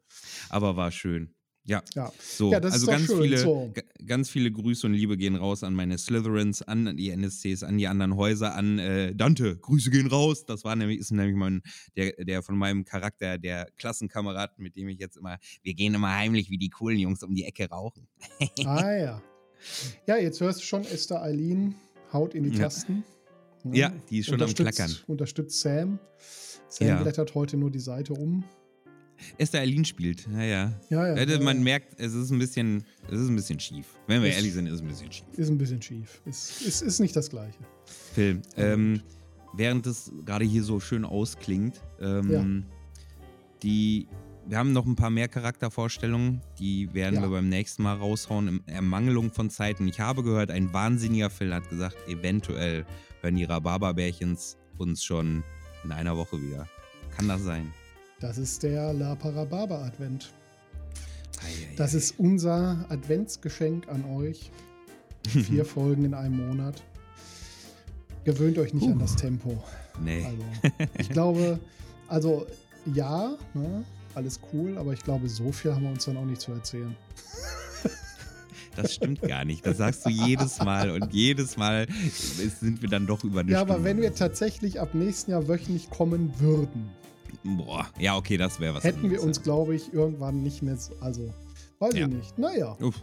B: Aber war schön. Ja.
A: Ja.
B: So,
A: Ja, das
B: also ganz
A: schön,
B: viele,
A: so.
B: ga- ganz viele Grüße und Liebe gehen raus an meine Slytherins, an die NSCs, an die anderen Häuser, an äh, Dante. Grüße gehen raus. Das war nämlich, ist nämlich mein, der, der von meinem Charakter, der Klassenkamerad, mit dem ich jetzt immer, wir gehen immer heimlich wie die coolen Jungs um die Ecke rauchen.
A: Ah ja. Ja, jetzt hörst du schon, Esther Eileen haut in die
B: Ja.
A: Tasten.
B: Ja, die ist schon am Klackern.
A: Unterstützt Sam. Sam
B: Ja.
A: blättert heute nur die Seite um.
B: Esther Eileen spielt, naja.
A: Ja, ja.
B: Ja, man merkt, es ist ein bisschen, es ist ein bisschen schief. Wenn wir
A: Es-
B: ehrlich sind, ist es ein bisschen schief.
A: Ist ein bisschen schief. Ist, ist, ist nicht das Gleiche.
B: Phil, ähm, während es gerade hier so schön ausklingt, ähm, die, wir haben noch ein paar mehr Charaktervorstellungen, die werden
A: Ja.
B: wir beim nächsten Mal raushauen, in Ermangelung von Zeiten. Ich habe gehört, ein wahnsinniger Phil hat gesagt, eventuell hören die Rhabarberbärchens uns schon in einer Woche wieder. Kann das sein?
A: Das ist der La Parababa Advent.
B: Ei, ei,
A: Das ist unser Adventsgeschenk an euch. Vier Folgen in einem Monat. Gewöhnt euch nicht
B: Puh.
A: an das Tempo.
B: Nee.
A: Also, ich glaube, also ja, ne, alles cool, aber ich glaube, so viel haben wir uns dann auch nicht zu erzählen.
B: Das stimmt gar nicht. Das sagst du jedes Mal und jedes Mal sind wir dann doch über eine
A: Ja,
B: Stunde.
A: aber wenn wir tatsächlich ab nächsten Jahr wöchentlich kommen würden,
B: Boah, ja, okay, das wäre was.
A: hätten wir uns, glaube ich, irgendwann nicht mehr. so- Also, weiß
B: Ja.
A: ich nicht. Naja.
B: Uff.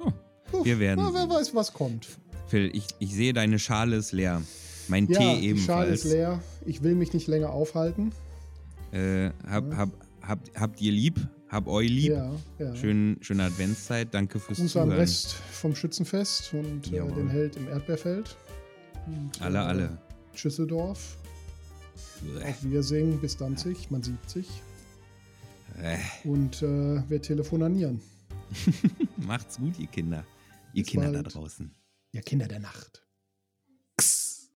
B: Oh,
A: Uff,
B: wir werden
A: Na, wer weiß, was kommt.
B: Phil, ich, ich sehe, deine Schale ist leer. Mein
A: Ja,
B: Tee
A: die Schale
B: ebenfalls.
A: ist leer. Ich will mich nicht länger aufhalten.
B: Äh, hab,
A: Ja.
B: hab, habt, habt ihr lieb? Hab euch lieb?
A: Ja, ja.
B: Schön, schöne Adventszeit. Danke fürs
A: am
B: Zuhören.
A: Rest vom Schützenfest und äh, den Held im Erdbeerfeld. Und,
B: Alle,
A: äh,
B: alle.
A: Schüsseldorf.
B: Bäh.
A: Auf Wiedersehen bis Danzig. Man sieht sich.
B: Äh,
A: Und äh, wir telefonieren.
B: macht's gut, ihr Kinder. Ihr
A: Bis
B: Kinder da
A: bald.
B: draußen.
A: Ja, Kinder der Nacht.